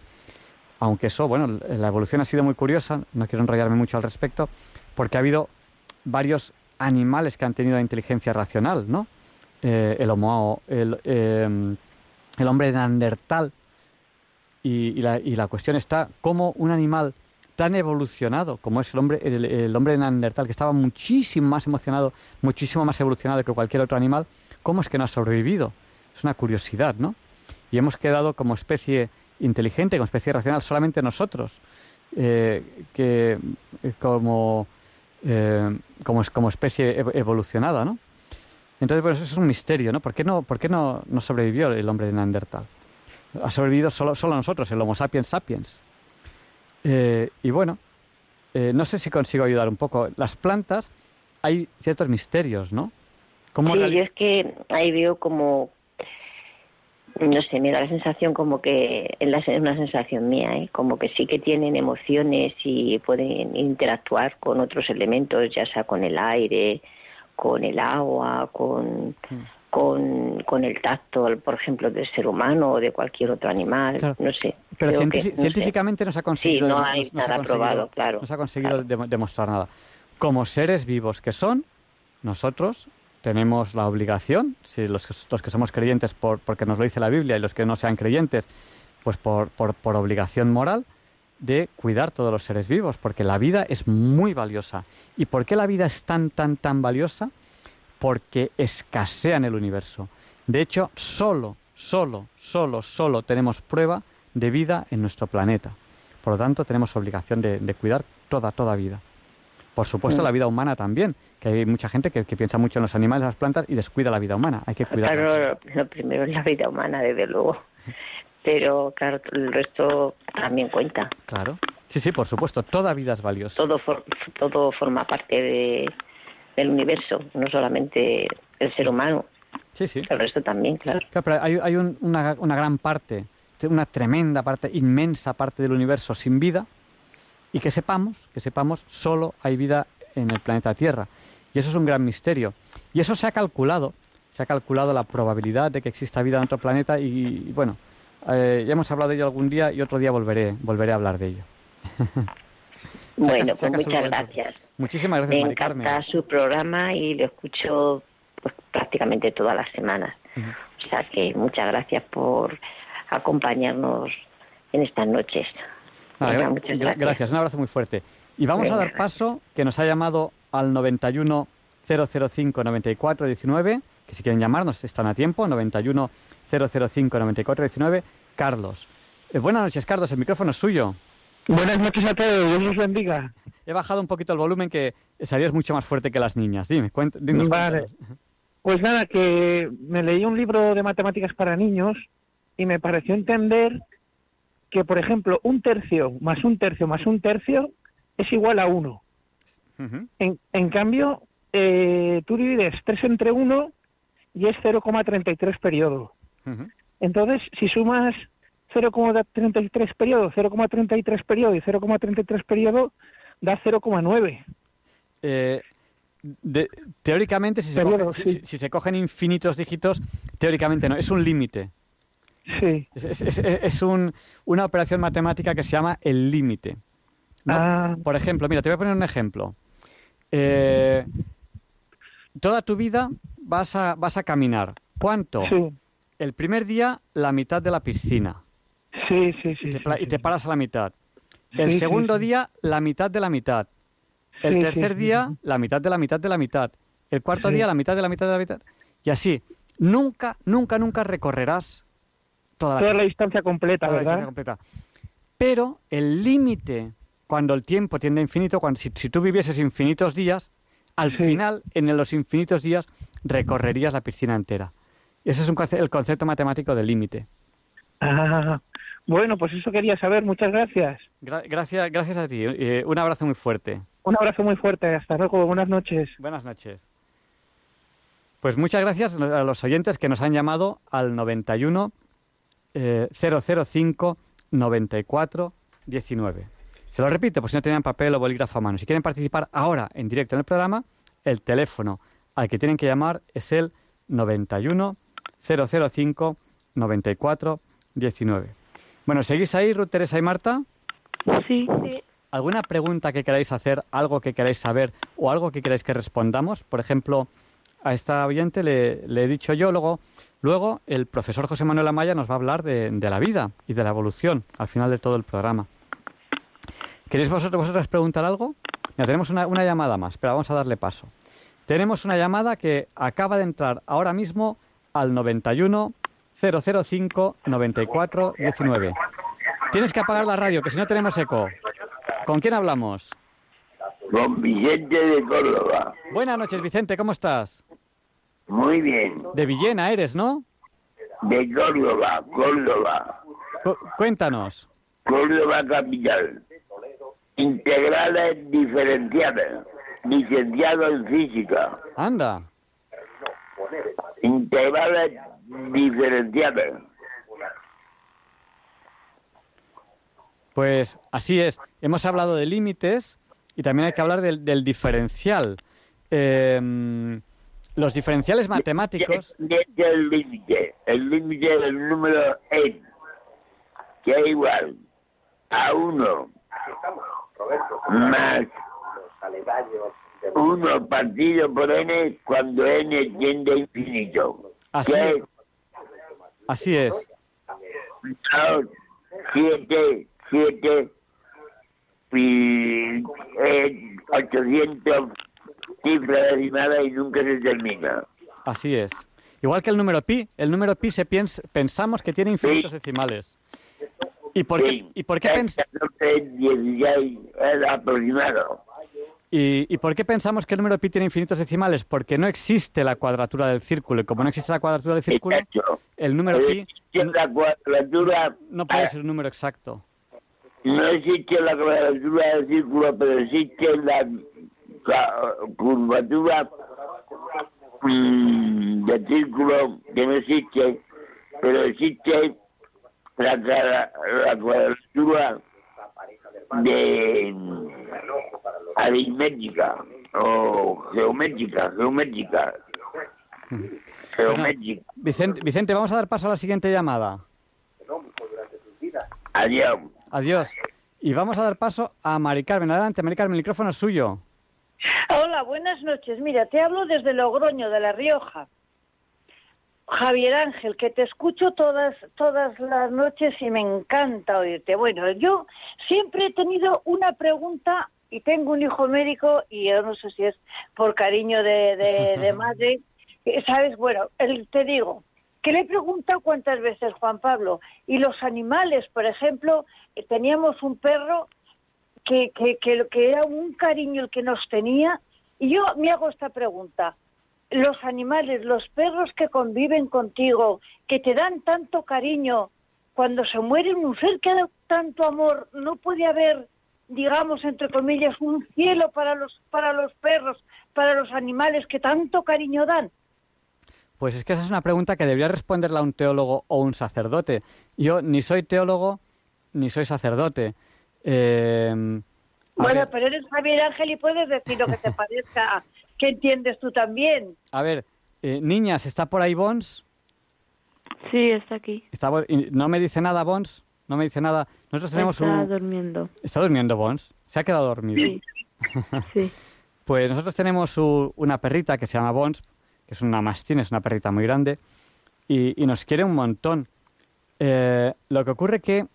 Aunque eso, bueno, la evolución ha sido muy curiosa, no quiero enrollarme mucho al respecto, porque ha habido varios animales que han tenido inteligencia racional, ¿no? Eh, el homo, el, em, el hombre de Neandertal, y, la, la, cuestión está cómo un animal tan evolucionado como es el hombre, el, hombre de Neandertal, que estaba muchísimo más emocionado, muchísimo más evolucionado que cualquier otro animal, ¿cómo es que no ha sobrevivido? Es una curiosidad, ¿no? Y hemos quedado como especie inteligente, como especie racional, solamente nosotros, eh, que eh, como, eh, como, como especie evolucionada, ¿no? Entonces, pues eso es un misterio, ¿no? ¿Por qué no, por qué no, no sobrevivió el hombre de Neandertal? Ha sobrevivido solo, solo nosotros, el Homo sapiens sapiens. Eh, y bueno, eh, no sé si consigo ayudar un poco. Las plantas, hay ciertos misterios, ¿no? sí, yo es que ahí veo como, no sé, me da la sensación como que, es una sensación mía, ¿eh? como que sí que tienen emociones y pueden interactuar con otros elementos, ya sea con el aire, con el agua, con, mm con, con el tacto, por ejemplo, del ser humano o de cualquier otro animal, no sé. Pero científicamente no se ha conseguido... Sí, no hay nada probado, claro. No se ha conseguido demostrar nada. Como seres vivos que son, nosotros tenemos la obligación, si los, los que somos creyentes por, porque nos lo dice la Biblia y los que no sean creyentes, pues por, por, por obligación moral, de cuidar todos los seres vivos, porque la vida es muy valiosa. ¿Y por qué la vida es tan, tan, tan valiosa? porque escasea en el universo. De hecho, solo, solo, solo, solo tenemos prueba de vida en nuestro planeta. Por lo tanto, tenemos obligación de, cuidar toda, toda vida. Por supuesto, mm. la vida humana también, que hay mucha gente que, piensa mucho en los animales, las plantas y descuida la vida humana. Hay que cuidarla. Claro, lo primero es la vida humana, desde luego. *laughs* Pero, claro, el resto también cuenta. Claro. Sí, sí, por supuesto. Toda vida es valiosa. Todo, todo forma parte de, del universo, no solamente el ser humano. Sí, sí. El resto también, claro. pero hay, hay una, una gran parte, una tremenda parte, inmensa parte del universo sin vida y que sepamos, que sepamos, solo hay vida en el planeta Tierra. Y eso es un gran misterio. Y eso se ha calculado, se ha calculado la probabilidad de que exista vida en otro planeta y, bueno, eh, ya hemos hablado de ello algún día y otro día volveré, volveré a hablar de ello. *laughs* Bueno, pues muchas gracias. Muchísimas gracias, Me encanta su programa y lo escucho pues, prácticamente todas las semanas. O sea que muchas gracias por acompañarnos en estas noches. Muchas gracias. un abrazo muy fuerte. Y vamos a dar paso, que nos ha llamado al 91 005 94 19, que si quieren llamarnos están a tiempo, 91 005 94 19, Carlos. Eh, buenas noches, Carlos, el micrófono es suyo. Buenas noches a todos, Dios los bendiga. He bajado un poquito el volumen que es mucho más fuerte que las niñas. Dime, cuéntanos. Vale. Pues nada, que me leí un libro de matemáticas para niños y me pareció entender que, por ejemplo, un tercio más un tercio más un tercio es igual a uno. en, en, cambio, eh, tú divides 3 entre 1 y es 0,33 periodo. Entonces, si sumas 0,33 periodo, 0,33 periodo y 0,33 periodo da 0,9. Eh, teóricamente, si se, cogen infinitos dígitos, teóricamente no, es un límite. Sí. Es, una operación matemática que se llama el límite. Ah. Por ejemplo, mira, te voy a poner un ejemplo. Eh, toda tu vida vas a, vas a caminar. ¿Cuánto? El primer día, la mitad de la piscina. Sí, sí, sí. Y te, paras a la mitad. El segundo día, la mitad de la mitad. El tercer día, la mitad de la mitad de la mitad. El cuarto día, la mitad de la mitad de la mitad. Y así, nunca, nunca, nunca recorrerás toda la, distancia completa, ¿verdad? completa. Pero el límite, cuando el tiempo tiende a infinito, cuando, si, tú vivieses infinitos días, al final, en los infinitos días, recorrerías la piscina entera. Ese es un, el concepto matemático del límite. Ah, bueno, pues eso quería saber. Muchas gracias. gracias, gracias a ti. Eh, un abrazo muy fuerte. Un abrazo muy fuerte. Hasta luego. Buenas noches. Buenas noches. Pues muchas gracias a los oyentes que nos han llamado al 91 eh, 005 94 19. Se lo repito, por si no tenían papel o bolígrafo a mano. Si quieren participar ahora en directo en el programa, el teléfono al que tienen que llamar es el 91 005 94 19. Bueno, ¿seguís ahí, Ruth, Teresa y Marta? Sí. Sí. ¿Alguna pregunta que queráis hacer, algo que queráis saber o algo que queráis que respondamos? Por ejemplo, a esta oyente le, le he dicho yo, luego, luego el profesor José Manuel Amaya nos va a hablar de, de la vida y de la evolución al final de todo el programa. ¿Queréis vosotros, vosotras preguntar algo? Ya tenemos una, una llamada más, pero vamos a darle paso. Tenemos una llamada que acaba de entrar ahora mismo al 91 005 94 19. Tienes que apagar la radio, que si no tenemos eco. ¿Con quién hablamos? Con Vicente de Córdoba. Buenas noches, Vicente, ¿cómo estás? Muy bien. De Villena eres, ¿no? De Córdoba, Córdoba. Cu- cuéntanos. Córdoba capital. Integrada en diferenciada. Licenciado en física. Anda. Integrada en diferenciada. Pues así es. Hemos hablado de límites y también hay que hablar del, del diferencial. Eh, los diferenciales matemáticos. Es el límite. El límite del número n. Que es igual a 1 más 1 partido por n cuando n tiende a infinito. Así, Que es así es. 7, 7 y eh, 800 cifras decimadas y nunca se termina. Así es. Igual que el número pi, el número pi se piensa, pensamos que tiene infinitos decimales. ¿Y por qué, Sí, y por qué, pens- 14, 16 es aproximado. y, y por qué pensamos que el número pi tiene infinitos decimales? Porque no existe la cuadratura del círculo. Y como no existe la cuadratura del círculo, Exacto. el número pi Existe la cuadratura, no puede ser un número exacto. no existe la cuadratura del círculo, pero existe la curvatura mm, del círculo que no existe, pero existe la, ca- la cuadratura de mm, aritmética o geométrica, geométrica, geométrica. Vicente, Vicente, vamos a dar paso a la siguiente llamada. Adiós. Adiós. Y vamos a dar paso a Mari Carmen. Adelante, Mari Carmen, el micrófono es suyo. Hola, buenas noches. Mira, te hablo desde Logroño, de La Rioja. Javier Ángel, que te escucho todas, todas las noches y me encanta oírte. Bueno, yo siempre he tenido una pregunta y tengo un hijo médico y yo no sé si es por cariño de, de, de *laughs* madre. Eh, ¿Sabes? Bueno, él, te digo, que le he preguntado cuántas veces, Juan Pablo, y los animales, por ejemplo, eh, teníamos un perro que, que, que, que era un cariño el que nos tenía. Y yo me hago esta pregunta. Los animales, los perros que conviven contigo, que te dan tanto cariño, cuando se muere un ser que da tanto amor, no puede haber, digamos, entre comillas, un cielo para los, para los perros, para los animales que tanto cariño dan. Pues es que esa es una pregunta que debería responderla un teólogo o un sacerdote. Yo ni soy teólogo ni soy sacerdote. Eh, a Bueno, ver- pero eres Javier Ángel y puedes decir lo que te parezca, *laughs* que entiendes tú también. A ver, eh, niñas, ¿está por ahí Bons? Sí, está aquí. Está ¿No me dice nada Bons? No me dice nada. Nosotros tenemos está un... durmiendo. ¿Está durmiendo Bons? ¿Se ha quedado dormido? Sí. *laughs* sí. Pues nosotros tenemos u- una perrita que se llama Bons, que es una mastín, es una perrita muy grande, y, y nos quiere un montón. Eh, lo que ocurre que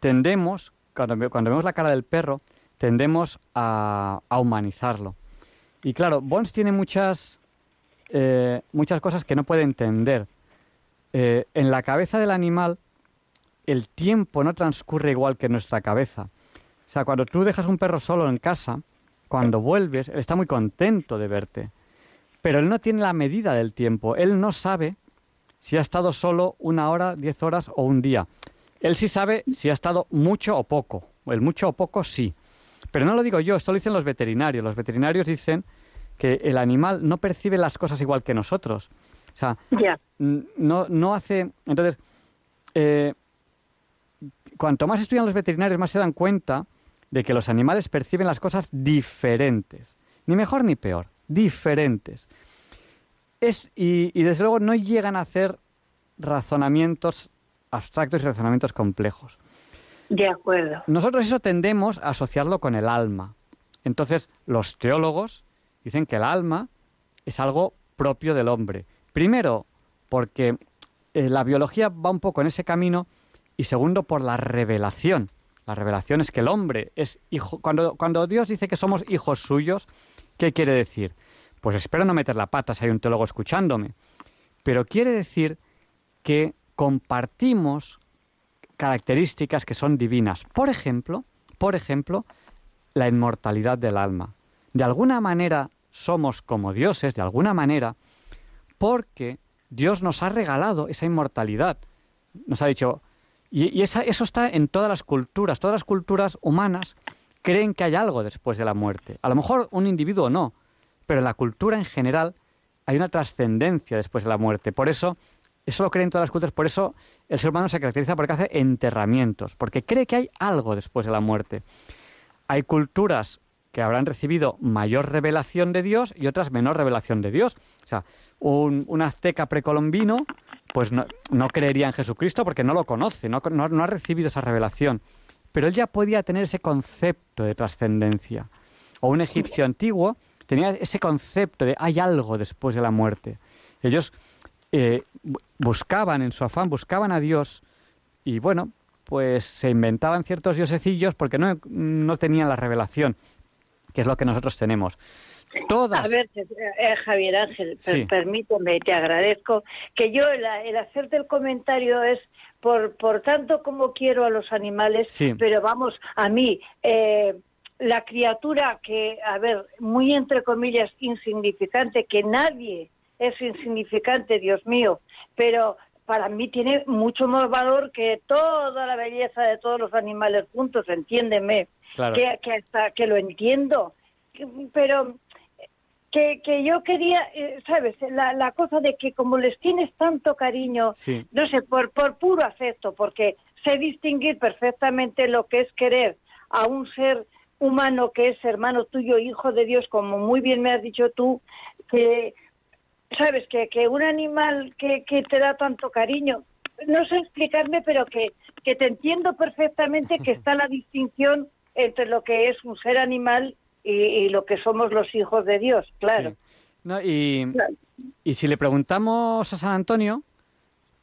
tendemos, cuando, ve- cuando vemos la cara del perro, tendemos a, humanizarlo. Y claro, Bons tiene muchas, eh, muchas cosas que no puede entender. Eh, en la cabeza del animal, el tiempo no transcurre igual que en nuestra cabeza. O sea, cuando tú dejas un perro solo en casa, cuando vuelves, él está muy contento de verte. Pero él no tiene la medida del tiempo. Él no sabe si ha estado solo una hora, diez horas o un día. Él sí sabe si ha estado mucho o poco. El mucho o poco sí. Pero no lo digo yo, esto lo dicen los veterinarios. Los veterinarios dicen que el animal no percibe las cosas igual que nosotros. O sea, no, no hace... Entonces, eh, cuanto más estudian los veterinarios, más se dan cuenta de que los animales perciben las cosas diferentes. Ni mejor ni peor, diferentes. Es, y, y desde luego no llegan a hacer razonamientos abstractos y razonamientos complejos. De acuerdo. Nosotros eso tendemos a asociarlo con el alma. Entonces, los teólogos dicen que el alma es algo propio del hombre. Primero, porque eh, la biología va un poco en ese camino y segundo, por la revelación. La revelación es que el hombre es hijo. Cuando, cuando Dios dice que somos hijos suyos, ¿qué quiere decir? Pues espero no meter la pata si hay un teólogo escuchándome. Pero quiere decir que compartimos características que son divinas. Por ejemplo, por ejemplo, la inmortalidad del alma. De alguna manera somos como dioses, de alguna manera, porque Dios nos ha regalado esa inmortalidad. Nos ha dicho, y, esa- eso está en todas las culturas, todas las culturas humanas creen que hay algo después de la muerte. A lo mejor un individuo no, pero en la cultura en general hay una trascendencia después de la muerte. Por eso, eso lo creen todas las culturas, por eso el ser humano se caracteriza porque hace enterramientos, porque cree que hay algo después de la muerte. Hay culturas que habrán recibido mayor revelación de Dios y otras menor revelación de Dios. O sea, un, azteca precolombino pues no, no creería en Jesucristo porque no lo conoce, no, no- no ha recibido esa revelación. Pero él ya podía tener ese concepto de trascendencia. O un egipcio antiguo tenía ese concepto de hay algo después de la muerte. Ellos eh, bu- buscaban, en su afán, buscaban a Dios y bueno, pues se inventaban ciertos diosecillos porque no, no tenían la revelación, que es lo que nosotros tenemos. Todas. A ver, eh, eh, Javier Ángel, per- Sí. permíteme, te agradezco, que yo el, el hacerte el comentario es por, por tanto como quiero a los animales, Sí. pero vamos, a mí, eh, la criatura que, a ver, muy entre comillas insignificante, que nadie es insignificante, Dios mío, pero para mí tiene mucho más valor que toda la belleza de todos los animales juntos, entiéndeme, Claro. que, que hasta que lo entiendo, pero que, que yo quería, eh, ¿sabes? La, la cosa de que como les tienes tanto cariño, Sí. no sé, por, por puro afecto, porque sé distinguir perfectamente lo que es querer a un ser humano que es hermano tuyo, hijo de Dios, como muy bien me has dicho tú, que, ¿sabes? Que, que un animal que, que te da tanto cariño, no sé explicarme, pero que, que te entiendo perfectamente que está la distinción entre lo que es un ser animal y, y lo que somos los hijos de Dios, claro. Sí. No, y, y si le preguntamos a San Antonio,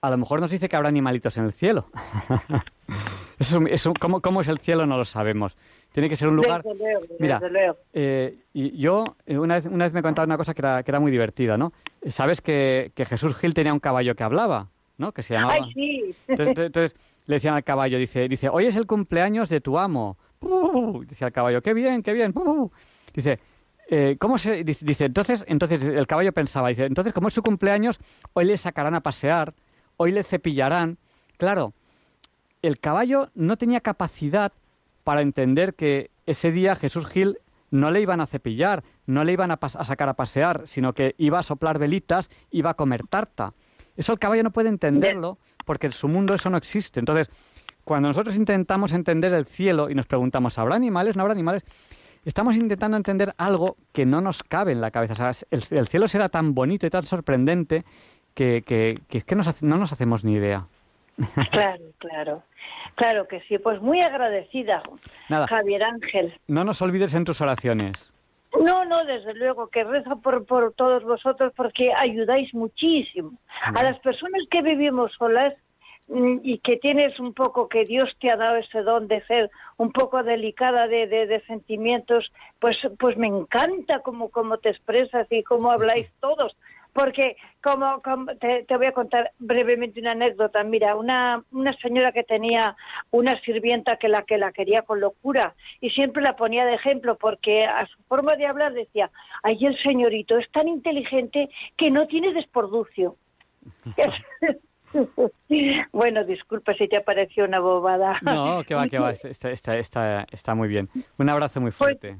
a lo mejor nos dice que habrá animalitos en el cielo. *laughs* Eso, es- eso- ¿cómo, cómo es el cielo? No lo sabemos. Tiene que ser un lugar... Desde luego, Mira, desde luego. eh, y yo eh, una vez, una vez me contaron una cosa que era, que era muy divertida, ¿no? Sabes que, que Jesús Gil tenía un caballo que hablaba, ¿no? Que se llamaba... Ay, sí. Entonces, entonces- le decían al caballo, dice, dice, hoy es el cumpleaños de tu amo. ¡Pu! Dice al caballo, qué bien, qué bien. ¡Pu! Dice, eh, ¿cómo se...? Dice, entonces, entonces el caballo pensaba, dice, entonces como es su cumpleaños, hoy le sacarán a pasear, hoy le cepillarán. Claro, el caballo no tenía capacidad para entender que ese día Jesús Gil no le iban a cepillar, no le iban a, sacar a pasear, sino que iba a soplar velitas, iba a comer tarta. Eso el caballo no puede entenderlo porque en su mundo eso no existe. Entonces, cuando nosotros intentamos entender el cielo y nos preguntamos, ¿habrá animales? ¿No habrá animales? Estamos intentando entender algo que no nos cabe en la cabeza. El, el cielo será tan bonito y tan sorprendente que, que, que es que no nos hacemos ni idea. *laughs* Claro, claro. Claro que sí. Pues muy agradecida, Nada. Javier Ángel. No nos olvides en tus oraciones. No, no, desde luego, que rezo por, por todos vosotros porque ayudáis muchísimo. A las personas que vivimos solas mm, y que tienes un poco, que Dios te ha dado ese don de ser un poco delicada de, de, de sentimientos, pues, pues me encanta cómo, cómo te expresas y cómo habláis todos. Porque, como, como- te, te voy a contar brevemente una anécdota. Mira, una, una señora que tenía una sirvienta que la que la quería con locura y siempre la ponía de ejemplo porque a su forma de hablar decía, ay, el señorito es tan inteligente que no tiene desporducio. *laughs* bueno, disculpa si te pareció una bobada. No, que va, que va, *laughs* está, está, está, está muy bien. Un abrazo muy fuerte.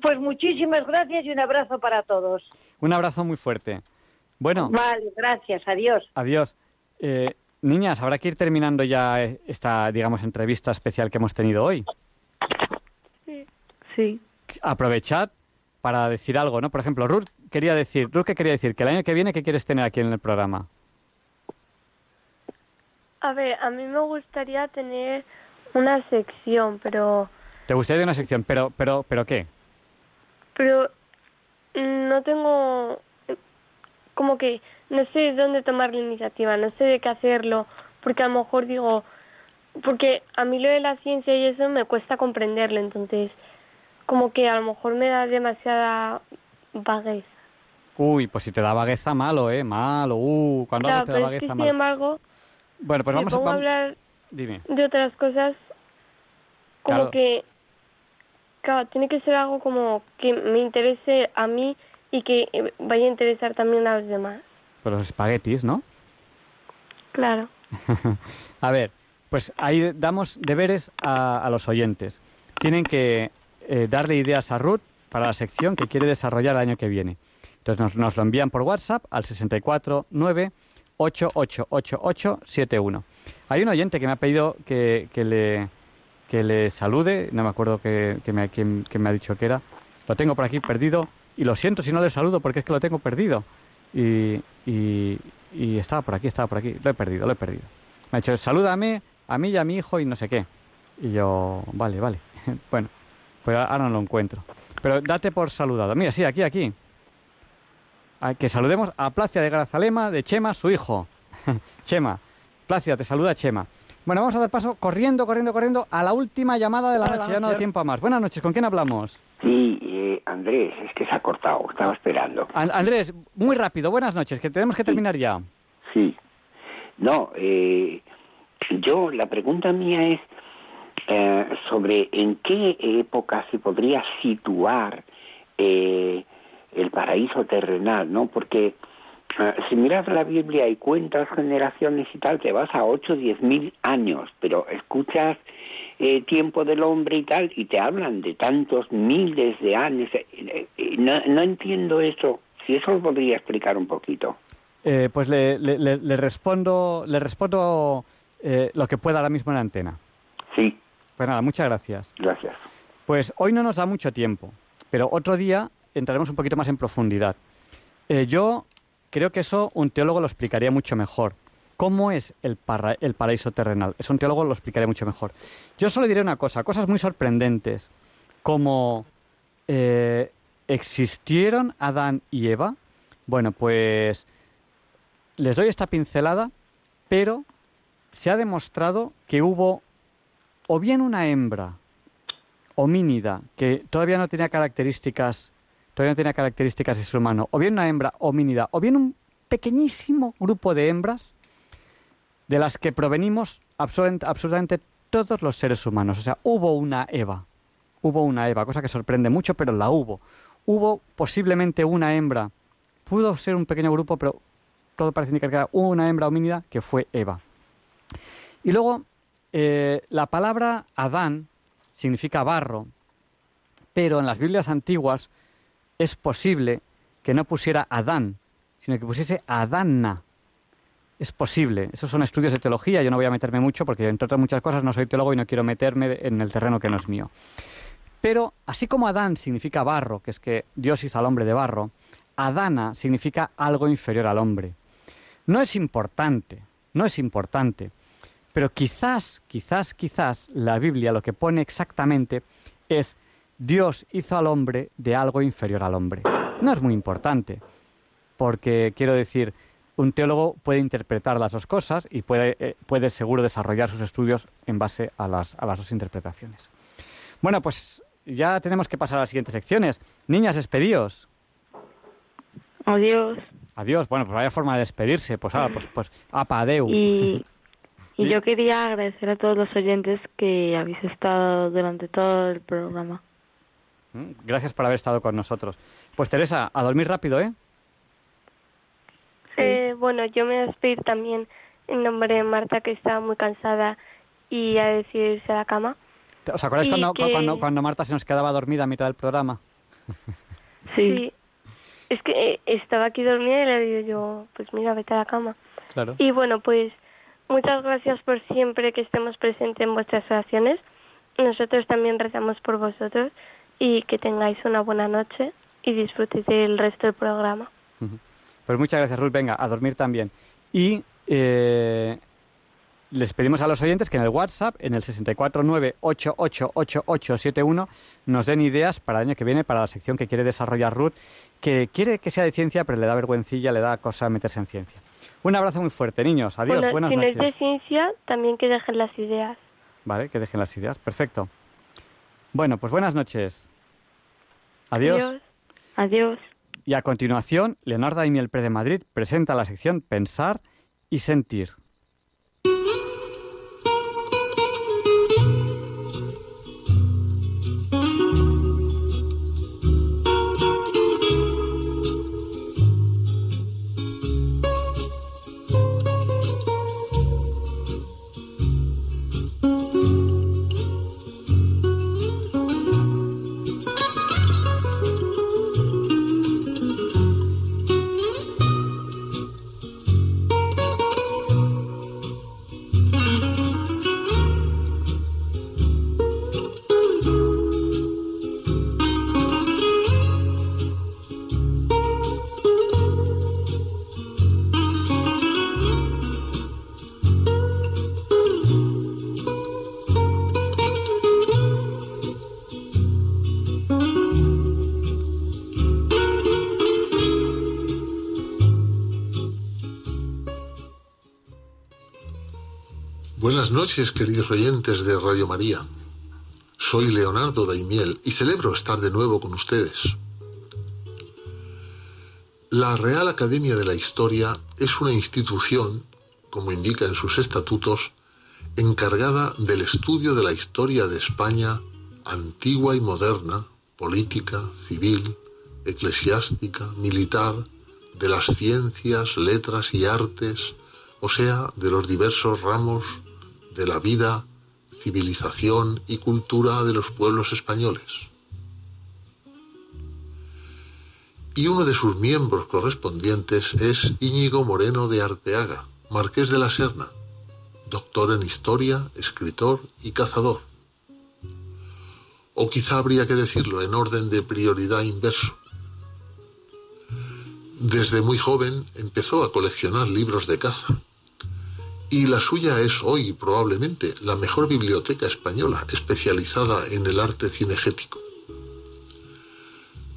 Pues muchísimas gracias y un abrazo para todos. Un abrazo muy fuerte. Bueno, Vale, gracias, adiós. adiós. Eh, niñas, habrá que ir terminando ya eh, esta, digamos, entrevista especial que hemos tenido hoy. Sí. Aprovechad para decir algo, ¿no? Por ejemplo, Ruth quería decir, Ruth, ¿qué quería decir? Que el año que viene, ¿qué quieres tener aquí en el programa? A ver, a mí me gustaría tener una sección, pero ¿Te gustaría una sección? Pero, pero, pero ¿qué? pero no tengo como que no sé dónde tomar la iniciativa, no sé de qué hacerlo, porque a lo mejor digo, porque a mí lo de la ciencia y eso me cuesta comprenderlo, entonces como que a lo mejor me da demasiada vaguez. Uy, pues si te da vagueza, malo, ¿eh? Malo, uh, cuando Claro, te da pero es que vagueza, sin malo. embargo, Bueno, pues me vamos a... hablar Dime. de otras cosas como Claro. que claro tiene que ser algo como que me interese a mí y que eh, vaya a interesar también a los demás Pues los espaguetis, ¿no? claro *laughs* a ver, pues ahí damos deberes a, a los oyentes. Tienen que eh, darle ideas a Ruth para la sección que quiere desarrollar el año que viene. Entonces nos, nos lo envían por WhatsApp al 649 888871. Hay un oyente que me ha pedido que, que le, que le salude, no me acuerdo que, que me, quién- quién me ha dicho que era. Lo tengo por aquí perdido y lo siento si no le saludo porque es que lo tengo perdido. Y, y, y estaba por aquí, estaba por aquí. Lo he perdido, lo he perdido. Me ha dicho, salúdame a mí y a mi hijo y no sé qué. Y yo, vale, vale. *laughs* bueno, pues ahora no lo encuentro. Pero date por saludado. Mira, sí, aquí, aquí. A- Que saludemos a Placia de Grazalema, de Chema, su hijo. *laughs* Chema, Placia, te saluda Chema. Bueno, vamos a dar paso corriendo, corriendo, corriendo a la última llamada de la Hola, noche. Ya no da tiempo a más. Buenas noches, ¿con quién hablamos? Sí, eh, Andrés, es que se ha cortado, estaba esperando. An- Andrés, muy rápido, buenas noches, que tenemos que terminar ya. Sí. No, eh, yo, la pregunta mía es eh, sobre en qué época se podría situar eh, el paraíso terrenal, ¿no? Porque si miras la Biblia y cuentas generaciones y tal, te vas a 8 o 10 mil años, pero escuchas eh, tiempo del hombre y tal, y te hablan de tantos miles de años. eh, eh, no, no entiendo eso. Si eso lo podría explicar un poquito. Eh, pues le, le- le- le respondo, le respondo eh, lo que pueda ahora mismo en la antena. Sí. Pues nada, muchas gracias. Gracias. Pues hoy no nos da mucho tiempo, pero otro día entraremos un poquito más en profundidad. Yo creo que eso un teólogo lo explicaría mucho mejor. ¿Cómo es el, parra- el paraíso terrenal? Eso un teólogo lo explicaría mucho mejor. Yo solo diré una cosa, cosas muy sorprendentes, como eh, ¿existieron Adán y Eva? Bueno, pues les doy esta pincelada, pero se ha demostrado que hubo o bien una hembra homínida que todavía no tenía características, todavía no tenía características de ser humano, o bien una hembra homínida, o bien un pequeñísimo grupo de hembras de las que provenimos absolutamente, todos los seres humanos. O sea, hubo una Eva, hubo una Eva, cosa que sorprende mucho, pero la hubo. Hubo posiblemente una hembra, pudo ser un pequeño grupo, pero todo parece indicar que era una hembra homínida que fue Eva. Y luego, eh, la palabra Adán significa barro, pero en las Biblias antiguas es posible que no pusiera Adán, sino que pusiese Adana. Es posible. Esos son estudios de teología. Yo no voy a meterme mucho porque, entre otras muchas cosas, no soy teólogo y no quiero meterme en el terreno que no es mío. Pero, así como Adán significa barro, que es que Dios hizo al hombre de barro, Adana significa algo inferior al hombre. No es importante, no es importante, pero quizás, quizás, quizás la Biblia lo que pone exactamente es Dios hizo al hombre de algo inferior al hombre. No es muy importante, porque quiero decir, un teólogo puede interpretar las dos cosas y puede, eh, puede seguro desarrollar sus estudios en base a las, a las dos interpretaciones. Bueno, pues ya tenemos que pasar a las siguientes secciones. Niñas, despedíos. Adiós. Adiós. Bueno, pues vaya forma de despedirse. Pues, ah, pues, pues, apa, adeu. Y, y yo quería agradecer a todos los oyentes que habéis estado durante todo el programa. Mm, Gracias por haber estado con nosotros. Pues Teresa, a dormir rápido, ¿eh? Eh, bueno, yo me voy a despedir también en nombre de Marta, que estaba muy cansada y a decidirse a la cama. ¿Os acordáis cuando, que- cuando, cuando Marta se nos quedaba dormida a mitad del programa? *laughs* Sí. Es que eh, estaba aquí dormida y le digo yo, pues mira, vete a la cama. Claro. Y bueno, pues muchas gracias por siempre que estemos presentes en vuestras oraciones. Nosotros también rezamos por vosotros y que tengáis una buena noche y disfrutéis del resto del programa. Pues muchas gracias, Ruth. Venga, a dormir también. Y eh, les pedimos a los oyentes que en el WhatsApp, en el 649888871, nos den ideas para el año que viene, para la sección que quiere desarrollar Ruth, que quiere que sea de ciencia, pero le da vergüencilla, le da cosa meterse en ciencia. Un abrazo muy fuerte, niños. Adiós, bueno, buenas si noches. no es de ciencia, también que dejen las ideas. Vale, que dejen las ideas. Perfecto. Bueno, pues buenas noches. Adiós. Adiós. Adiós. Y a continuación, Leonardo Daimiel Pre de Madrid presenta la sección Pensar y Sentir. Noches, queridos oyentes de Radio María. Soy Leonardo Daimiel y celebro estar de nuevo con ustedes. La Real Academia de la Historia es una institución, como indica en sus estatutos, encargada del estudio de la historia de España antigua y moderna, política, civil, eclesiástica, militar, de las ciencias, letras y artes, o sea, de los diversos ramos de la vida, civilización y cultura de los pueblos españoles. Y uno de sus miembros correspondientes es Íñigo Moreno de Arteaga, marqués de la Serna, doctor en historia, escritor y cazador. O quizá habría que decirlo en orden de prioridad inverso. Desde muy joven empezó a coleccionar libros de caza y la suya es hoy probablemente la mejor biblioteca española especializada en el arte cinegético.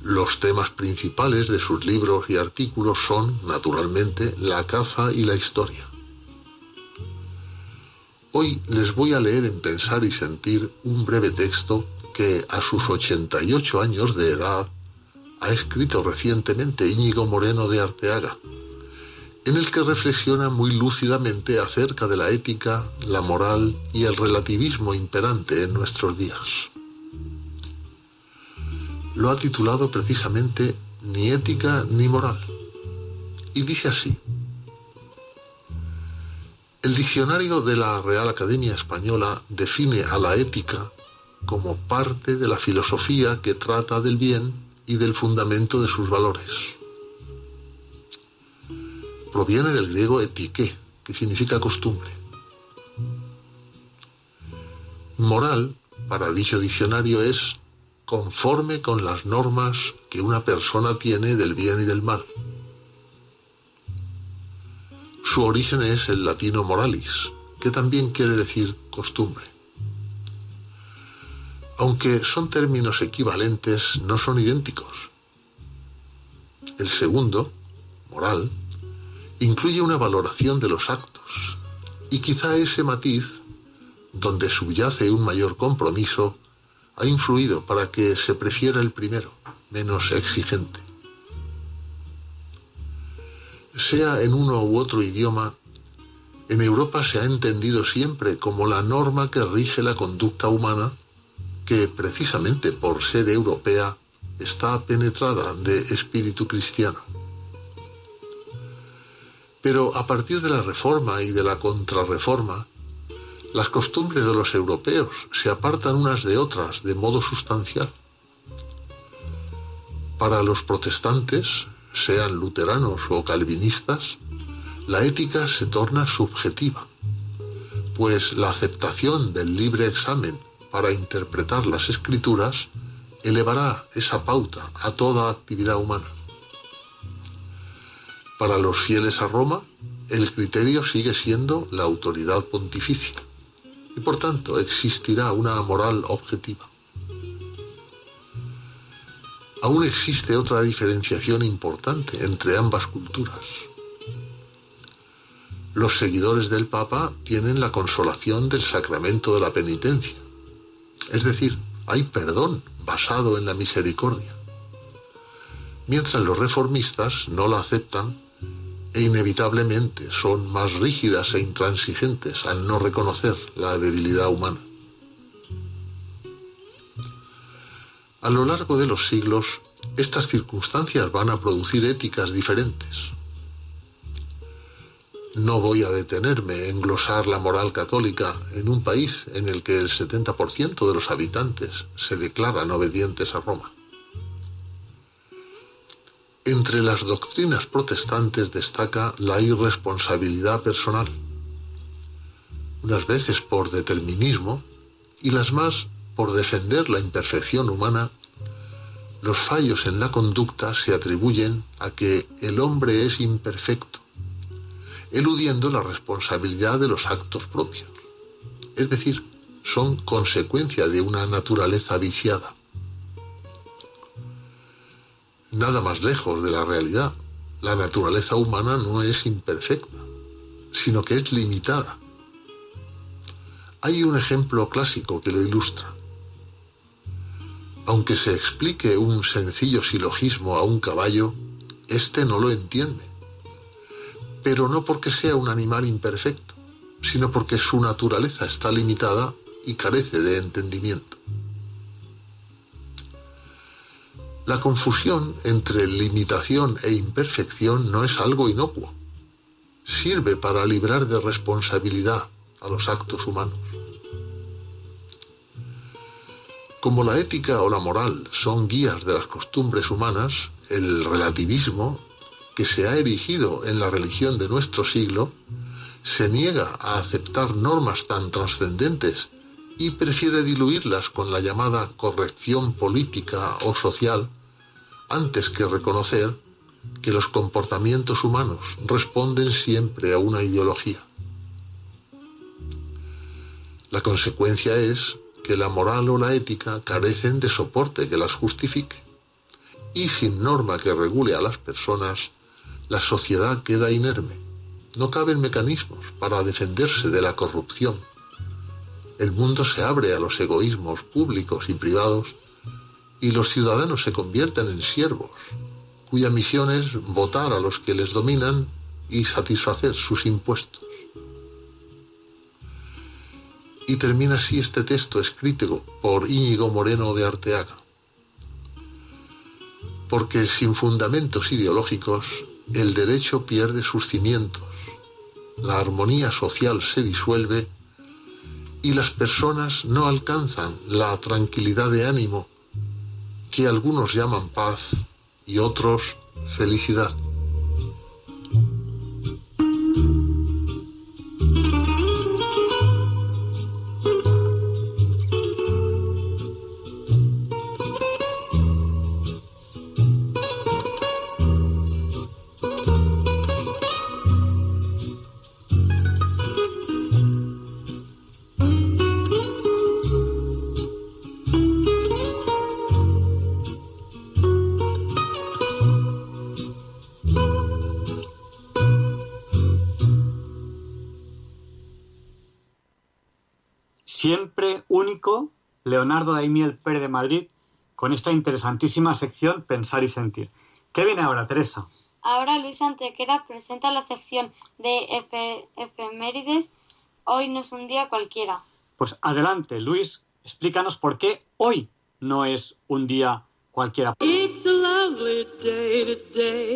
Los temas principales de sus libros y artículos son, naturalmente, la caza y la historia. Hoy les voy a leer en Pensar y Sentir un breve texto que a sus 88 años de edad ha escrito recientemente Íñigo Moreno de Arteaga, en el que reflexiona muy lúcidamente acerca de la ética, la moral y el relativismo imperante en nuestros días. Lo ha titulado precisamente Ni ética ni moral. Y dice así. El diccionario de la Real Academia Española define a la ética como parte de la filosofía que trata del bien y del fundamento de sus valores proviene del griego etique, que significa costumbre. Moral, para dicho diccionario, es conforme con las normas que una persona tiene del bien y del mal. Su origen es el latino moralis, que también quiere decir costumbre. Aunque son términos equivalentes, no son idénticos. El segundo, moral, incluye una valoración de los actos y quizá ese matiz, donde subyace un mayor compromiso, ha influido para que se prefiera el primero, menos exigente. Sea en uno u otro idioma, en Europa se ha entendido siempre como la norma que rige la conducta humana, que precisamente por ser europea está penetrada de espíritu cristiano. Pero a partir de la reforma y de la contrarreforma, las costumbres de los europeos se apartan unas de otras de modo sustancial. Para los protestantes, sean luteranos o calvinistas, la ética se torna subjetiva, pues la aceptación del libre examen para interpretar las escrituras elevará esa pauta a toda actividad humana. Para los fieles a Roma, el criterio sigue siendo la autoridad pontificia y por tanto existirá una moral objetiva. Aún existe otra diferenciación importante entre ambas culturas. Los seguidores del Papa tienen la consolación del sacramento de la penitencia, es decir, hay perdón basado en la misericordia, mientras los reformistas no la aceptan inevitablemente son más rígidas e intransigentes al no reconocer la debilidad humana. A lo largo de los siglos, estas circunstancias van a producir éticas diferentes. No voy a detenerme en glosar la moral católica en un país en el que el 70% de los habitantes se declaran obedientes a Roma. Entre las doctrinas protestantes destaca la irresponsabilidad personal, unas veces por determinismo y las más por defender la imperfección humana. Los fallos en la conducta se atribuyen a que el hombre es imperfecto, eludiendo la responsabilidad de los actos propios, es decir, son consecuencia de una naturaleza viciada nada más lejos de la realidad. La naturaleza humana no es imperfecta, sino que es limitada. Hay un ejemplo clásico que lo ilustra. Aunque se explique un sencillo silogismo a un caballo, éste no lo entiende. Pero no porque sea un animal imperfecto, sino porque su naturaleza está limitada y carece de entendimiento. La confusión entre limitación e imperfección no es algo inocuo. Sirve para librar de responsabilidad a los actos humanos. Como la ética o la moral son guías de las costumbres humanas, el relativismo, que se ha erigido en la religión de nuestro siglo, se niega a aceptar normas tan trascendentes y prefiere diluirlas con la llamada corrección política o social antes que reconocer que los comportamientos humanos responden siempre a una ideología. La consecuencia es que la moral o la ética carecen de soporte que las justifique y sin norma que regule a las personas, la sociedad queda inerme. No caben mecanismos para defenderse de la corrupción el mundo se abre a los egoísmos públicos y privados y los ciudadanos se convierten en siervos, cuya misión es votar a los que les dominan y satisfacer sus impuestos. Y termina así este texto escrito por Íñigo Moreno de Arteaga. Porque sin fundamentos ideológicos, el derecho pierde sus cimientos, la armonía social se disuelve y las personas no alcanzan la tranquilidad de ánimo que algunos llaman paz y otros felicidad. Leonardo Daimiel Pérez de Madrid con esta interesantísima sección Pensar y Sentir. ¿Qué viene ahora, Teresa? Ahora Luis Antequera presenta la sección de efemérides. Hoy no es un día cualquiera. Pues adelante, Luis, explícanos por qué hoy no es un día cualquiera. It's a lovely day today,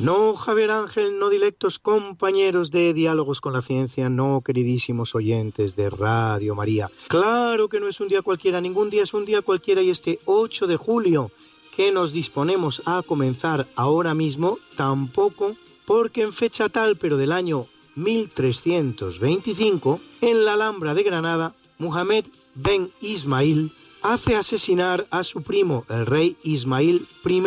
No, Javier Ángel, no directos compañeros de Diálogos con la Ciencia, no, queridísimos oyentes de Radio María. Claro que no es un día cualquiera, ningún día es un día cualquiera y este 8 de julio que nos disponemos a comenzar ahora mismo, tampoco, porque en fecha tal, pero del año 1325, en la Alhambra de Granada, Muhammad ben Ismail hace asesinar a su primo, el rey Ismail I,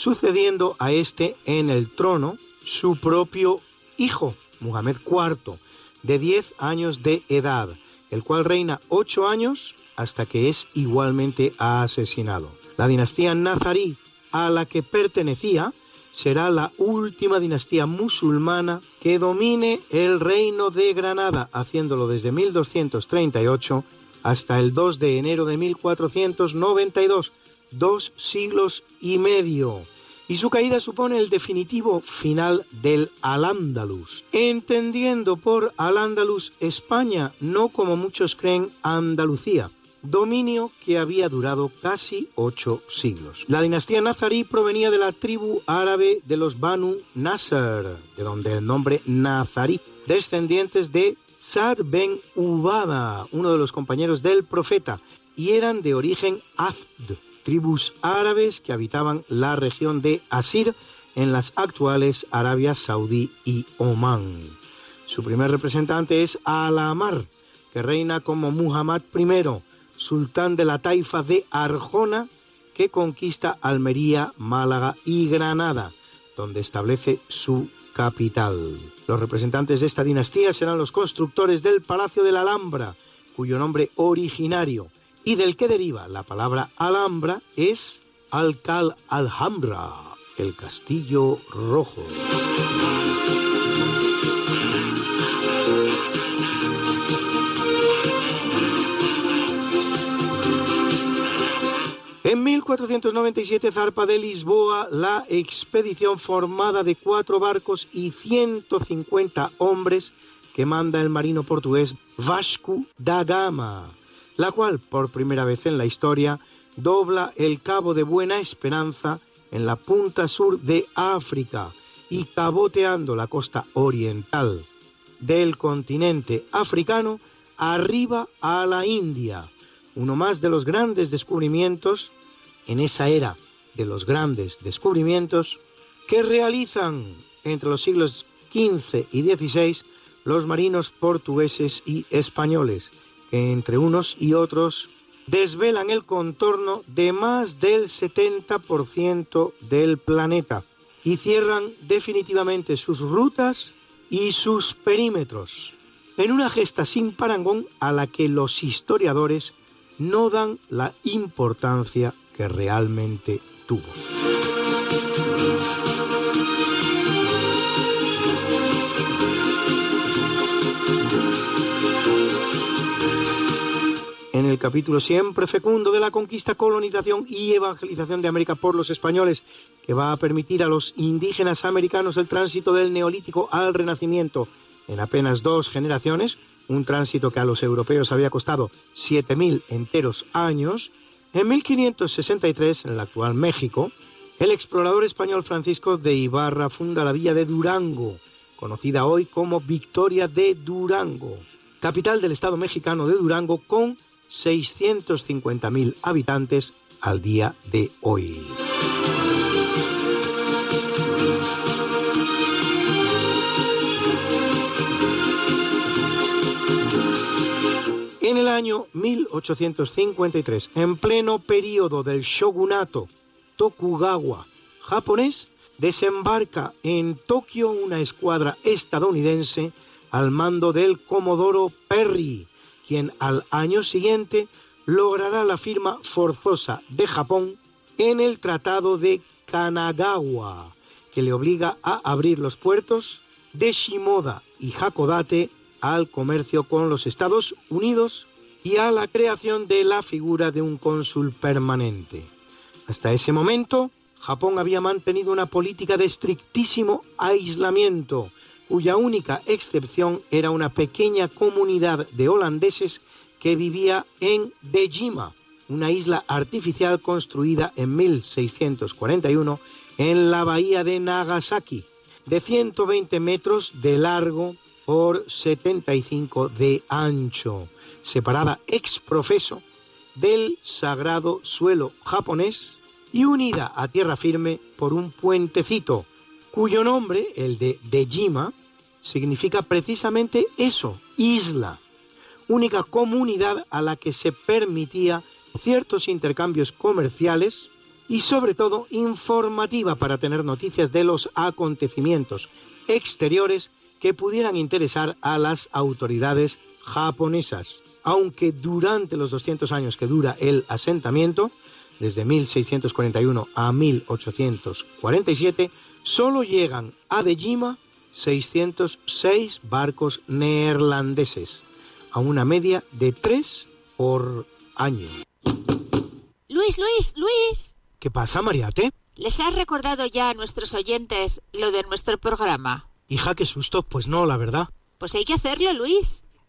sucediendo a este en el trono su propio hijo, Muhammad IV, de 10 años de edad, el cual reina 8 años hasta que es igualmente asesinado. La dinastía nazarí a la que pertenecía será la última dinastía musulmana que domine el reino de Granada, haciéndolo desde 1238 hasta el 2 de enero de 1492, dos siglos y medio, y su caída supone el definitivo final del Al-Ándalus, entendiendo por Al-Ándalus España, no como muchos creen Andalucía, dominio que había durado casi ocho siglos. La dinastía nazarí provenía de la tribu árabe de los Banu Nasser, de donde el nombre nazarí, descendientes de Sad ben Ubada, uno de los compañeros del profeta, y eran de origen Azd, tribus árabes que habitaban la región de Asir en las actuales Arabia Saudí y Omán. Su primer representante es Al-Amar, que reina como Muhammad I, sultán de la taifa de Arjona, que conquista Almería, Málaga y Granada, donde establece su capital. Los representantes de esta dinastía serán los constructores del Palacio de la Alhambra, cuyo nombre originario y del que deriva la palabra Alhambra es Alcal Alhambra, el castillo rojo. En 1497 zarpa de Lisboa la expedición formada de cuatro barcos y 150 hombres que manda el marino portugués Vasco da Gama, la cual por primera vez en la historia dobla el Cabo de Buena Esperanza en la punta sur de África y caboteando la costa oriental del continente africano arriba a la India uno más de los grandes descubrimientos en esa era de los grandes descubrimientos que realizan entre los siglos XV y XVI los marinos portugueses y españoles, entre unos y otros desvelan el contorno de más del 70% del planeta y cierran definitivamente sus rutas y sus perímetros, en una gesta sin parangón a la que los historiadores no dan la importancia que realmente tuvo. En el capítulo siempre fecundo de la conquista, colonización y evangelización de América por los españoles, que va a permitir a los indígenas americanos el tránsito del neolítico al renacimiento. En apenas dos generaciones, un tránsito que a los europeos había costado 7.000 enteros años, en 1563, en el actual México, el explorador español Francisco de Ibarra funda la villa de Durango, conocida hoy como Victoria de Durango, capital del estado mexicano de Durango con 650.000 habitantes al día de hoy. En el año 1853, en pleno periodo del shogunato Tokugawa japonés, desembarca en Tokio una escuadra estadounidense al mando del Comodoro Perry, quien al año siguiente logrará la firma forzosa de Japón en el Tratado de Kanagawa, que le obliga a abrir los puertos de Shimoda y Hakodate al comercio con los Estados Unidos y a la creación de la figura de un cónsul permanente. Hasta ese momento, Japón había mantenido una política de estrictísimo aislamiento, cuya única excepción era una pequeña comunidad de holandeses que vivía en Dejima, una isla artificial construida en 1641 en la bahía de Nagasaki, de 120 metros de largo por 75 de ancho, separada ex profeso del sagrado suelo japonés y unida a tierra firme por un puentecito, cuyo nombre, el de Dejima, significa precisamente eso, isla, única comunidad a la que se permitía ciertos intercambios comerciales y sobre todo informativa para tener noticias de los acontecimientos exteriores que pudieran interesar a las autoridades japonesas. Aunque durante los 200 años que dura el asentamiento, desde 1641 a 1847, solo llegan a Dejima 606 barcos neerlandeses, a una media de tres por año. Luis, Luis, Luis. ¿Qué pasa, Mariate? ¿Les has recordado ya a nuestros oyentes lo de nuestro programa? Hija, qué susto. Pues no, la verdad. Pues hay que hacerlo, Luis.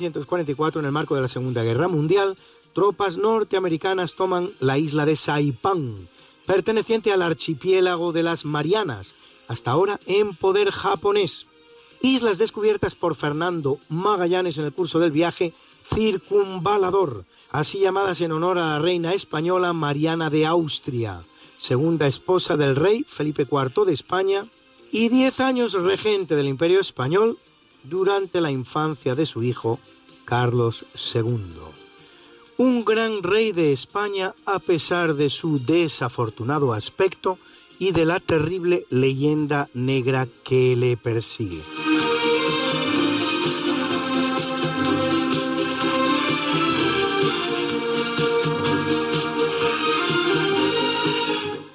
1944, en el marco de la Segunda Guerra Mundial, tropas norteamericanas toman la isla de Saipán, perteneciente al archipiélago de las Marianas, hasta ahora en poder japonés. Islas descubiertas por Fernando Magallanes en el curso del viaje Circunvalador, así llamadas en honor a la reina española Mariana de Austria, segunda esposa del rey Felipe IV de España y diez años regente del Imperio Español durante la infancia de su hijo Carlos II. Un gran rey de España a pesar de su desafortunado aspecto y de la terrible leyenda negra que le persigue.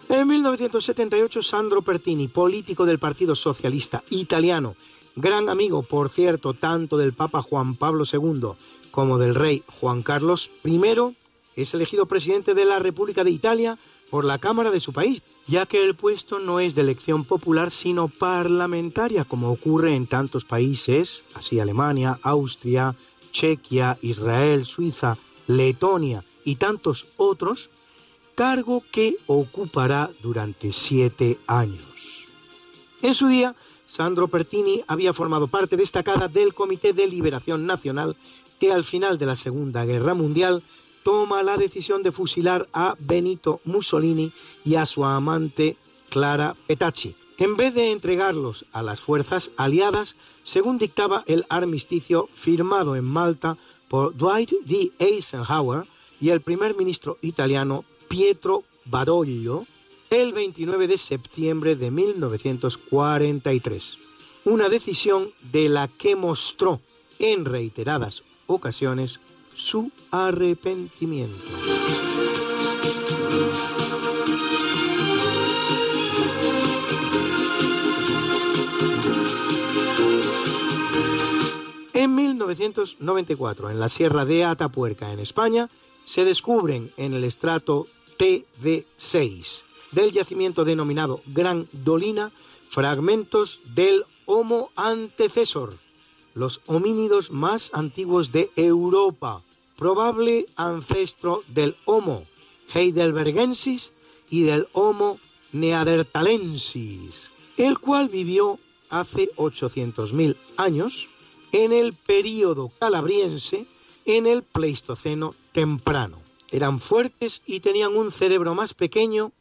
En 1978, Sandro Pertini, político del Partido Socialista Italiano, gran amigo, por cierto, tanto del Papa Juan Pablo II como del rey Juan Carlos I, es elegido presidente de la República de Italia por la Cámara de su país, ya que el puesto no es de elección popular, sino parlamentaria, como ocurre en tantos países, así Alemania, Austria, Chequia, Israel, Suiza, Letonia y tantos otros, cargo que ocupará durante siete años. En su día, Sandro Pertini había formado parte destacada del Comité de Liberación Nacional que al final de la Segunda Guerra Mundial toma la decisión de fusilar a Benito Mussolini y a su amante Clara Petacci, en vez de entregarlos a las fuerzas aliadas, según dictaba el armisticio firmado en Malta por Dwight D. Eisenhower y el primer ministro italiano Pietro Badoglio el 29 de septiembre de 1943. Una decisión de la que mostró en reiteradas ocasiones su arrepentimiento. En 1994, en la Sierra de Atapuerca, en España, se descubren en el estrato TV6 del yacimiento denominado Gran Dolina fragmentos del Homo antecesor, los homínidos más antiguos de Europa, probable ancestro del Homo heidelbergensis y del Homo neanderthalensis, el cual vivió hace 800.000 años en el período calabriense en el Pleistoceno temprano. Eran fuertes y tenían un cerebro más pequeño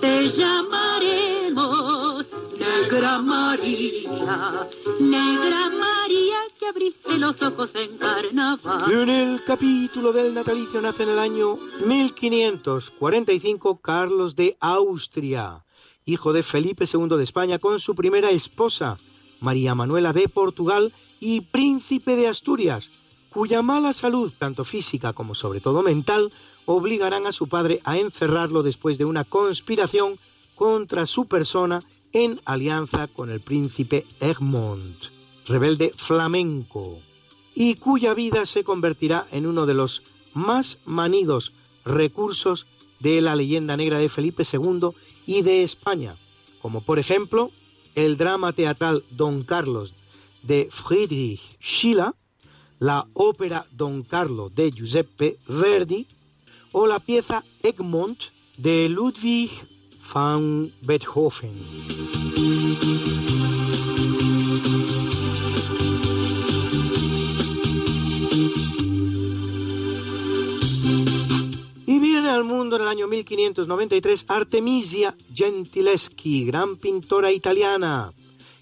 Te llamaremos Negra María, Negra María que abriste los ojos en carnaval. En el capítulo del natalicio nace en el año 1545 Carlos de Austria, hijo de Felipe II de España con su primera esposa, María Manuela de Portugal y príncipe de Asturias, cuya mala salud, tanto física como sobre todo mental, obligarán a su padre a encerrarlo después de una conspiración contra su persona en alianza con el príncipe Egmont, rebelde flamenco, y cuya vida se convertirá en uno de los más manidos recursos de la leyenda negra de Felipe II y de España, como por ejemplo el drama teatral Don Carlos de Friedrich Schiller, la ópera Don Carlo de Giuseppe Verdi o la pieza Egmont de Ludwig van Beethoven. Y viene al mundo en el año 1593 Artemisia Gentileschi, gran pintora italiana,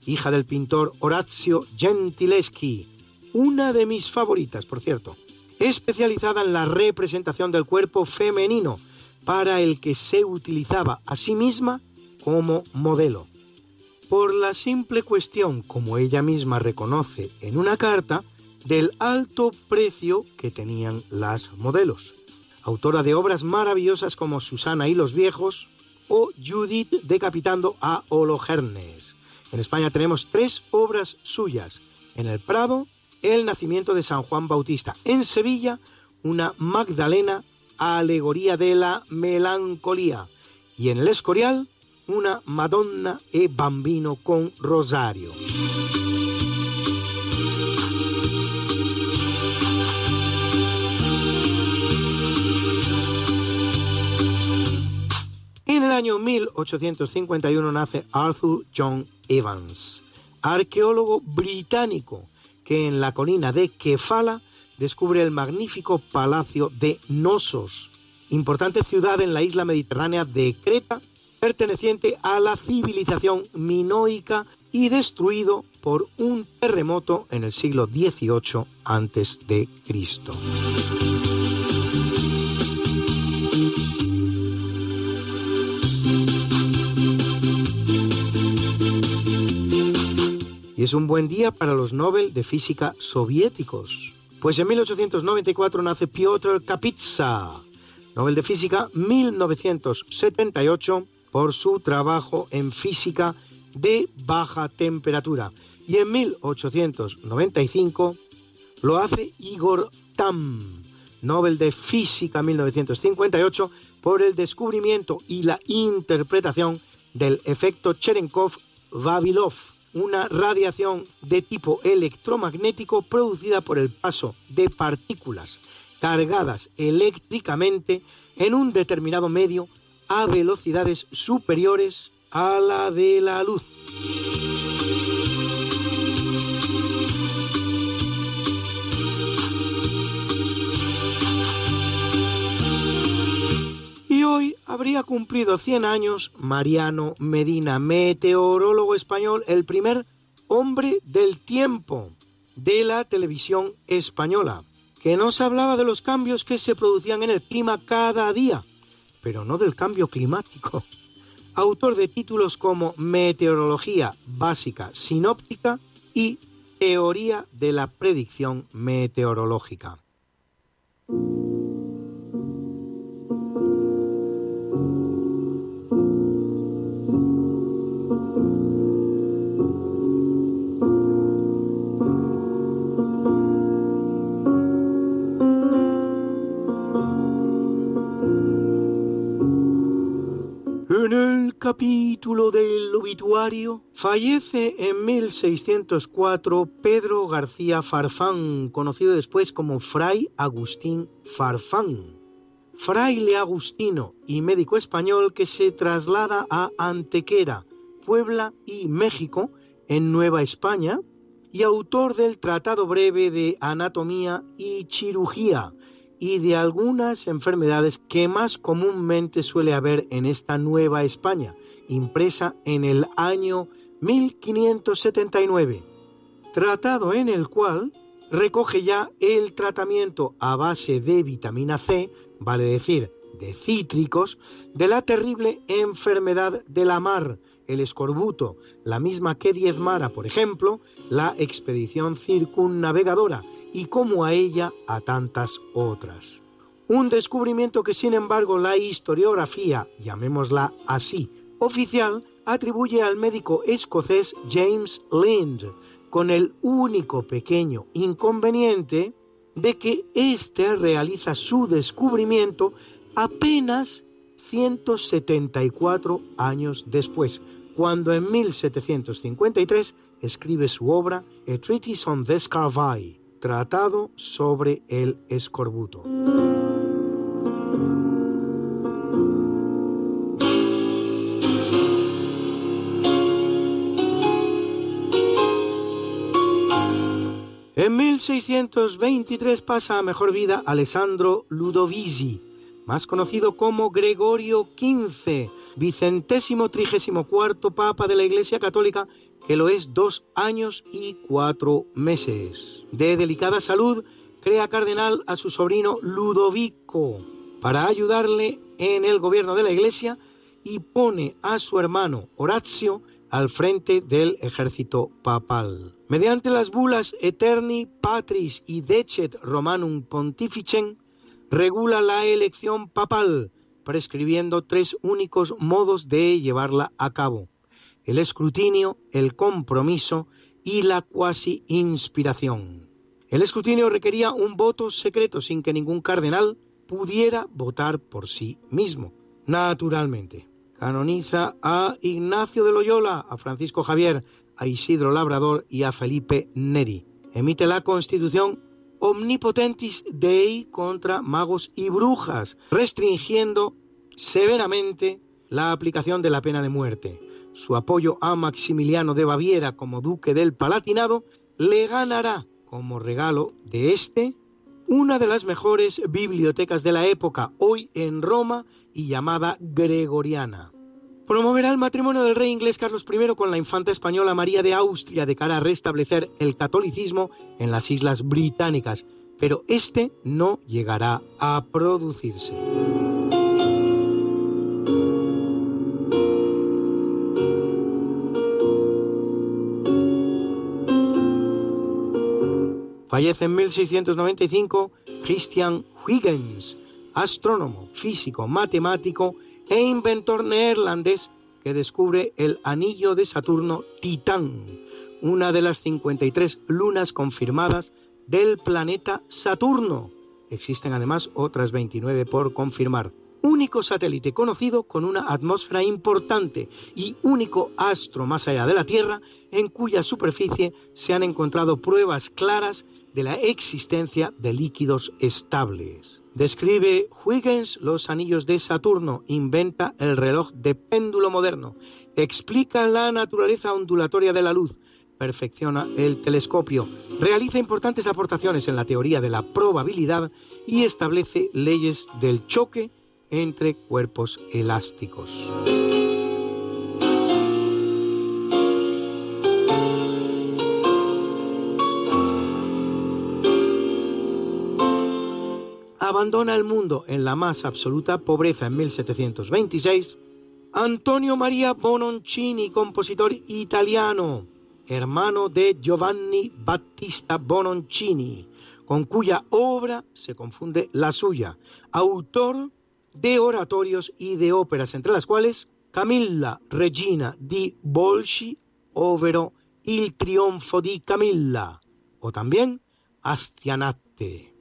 hija del pintor Orazio Gentileschi, una de mis favoritas, por cierto, especializada en la representación del cuerpo femenino, para el que se utilizaba a sí misma como modelo. Por la simple cuestión, como ella misma reconoce en una carta, del alto precio que tenían las modelos. Autora de obras maravillosas como Susana y los viejos o Judith decapitando a Hologernes. En España tenemos tres obras suyas. En el Prado, El nacimiento de San Juan Bautista. En Sevilla, una Magdalena alegoría de la melancolía. Y en el Escorial, una Madonna e Bambino con Rosario. En el año 1851 nace Arthur John Evans, arqueólogo británico que en la colina de Kefala descubre el magnífico palacio de Nosos, importante ciudad en la isla mediterránea de Creta, perteneciente a la civilización minoica y destruido por un terremoto en el siglo XVIII antes Y es un buen día para los Nobel de Física soviéticos. Pues en 1894 nace Piotr Kapitsa, Nobel de Física 1978 por su trabajo en física de baja temperatura. Y en 1895 lo hace Igor Tam, Nobel de Física 1958 por el descubrimiento y la interpretación del efecto Cherenkov-Vavilov una radiación de tipo electromagnético producida por el paso de partículas cargadas eléctricamente en un determinado medio a velocidades superiores a la de la luz. Hoy habría cumplido 100 años Mariano Medina, meteorólogo español, el primer hombre del tiempo de la televisión española, que nos hablaba de los cambios que se producían en el clima cada día, pero no del cambio climático. *laughs* autor de títulos como Meteorología Básica Sinóptica y Teoría de la Predicción Meteorológica. En el capítulo del obituario fallece en 1604 Pedro García Farfán, conocido después como Fray Agustín Farfán, fraile agustino y médico español que se traslada a Antequera, Puebla y México, en Nueva España, y autor del Tratado Breve de Anatomía y Cirugía, y de algunas enfermedades que más comúnmente suele haber en esta Nueva España, impresa en el año 1579, tratado en el cual recoge ya el tratamiento a base de vitamina C, vale decir, de cítricos, de la terrible enfermedad de la mar, el escorbuto, la misma que diezmara, por ejemplo, la expedición circunnavegadora, y como a ella a tantas otras. Un descubrimiento que sin embargo la historiografía, llamémosla así, oficial, atribuye al médico escocés James Lind, con el único pequeño inconveniente de que éste realiza su descubrimiento apenas 174 años después, cuando en 1753 escribe su obra A Treatise on the Scarvi, Tratado sobre el escorbuto. En 1623 pasa a mejor vida Alessandro Ludovisi, más conocido como Gregorio XV, vicentésimo trigésimo cuarto papa de la Iglesia Católica que lo es dos años y cuatro meses. De delicada salud, crea cardenal a su sobrino Ludovico para ayudarle en el gobierno de la iglesia y pone a su hermano Horacio al frente del ejército papal. Mediante las bulas Eterni Patris y Decet Romanum Pontificem, regula la elección papal, prescribiendo tres únicos modos de llevarla a cabo el escrutinio, el compromiso y la cuasi inspiración. El escrutinio requería un voto secreto sin que ningún cardenal pudiera votar por sí mismo, naturalmente. Canoniza a Ignacio de Loyola, a Francisco Javier, a Isidro Labrador y a Felipe Neri. Emite la Constitución Omnipotentis Dei contra magos y brujas, restringiendo severamente la aplicación de la pena de muerte su apoyo a Maximiliano de Baviera como duque del Palatinado, le ganará como regalo de este una de las mejores bibliotecas de la época, hoy en Roma y llamada Gregoriana. Promoverá el matrimonio del rey inglés Carlos I con la infanta española María de Austria de cara a restablecer el catolicismo en las islas británicas, pero este no llegará a producirse. Fallece en 1695 Christian Huygens, astrónomo, físico, matemático e inventor neerlandés que descubre el anillo de Saturno Titán, una de las 53 lunas confirmadas del planeta Saturno. Existen además otras 29 por confirmar. Único satélite conocido con una atmósfera importante y único astro más allá de la Tierra en cuya superficie se han encontrado pruebas claras de la existencia de líquidos estables. Describe Huygens los anillos de Saturno, inventa el reloj de péndulo moderno, explica la naturaleza ondulatoria de la luz, perfecciona el telescopio, realiza importantes aportaciones en la teoría de la probabilidad y establece leyes del choque entre cuerpos elásticos. Abandona el mundo en la más absoluta pobreza en 1726, Antonio Maria Bononcini, compositor italiano, hermano de Giovanni Battista Bononcini, con cuya obra se confunde la suya, autor de oratorios y de óperas, entre las cuales Camilla Regina di Bolsci, overo Il trionfo di Camilla, o también Astianate.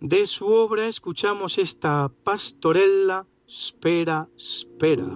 De su obra escuchamos esta pastorella Spera, spera.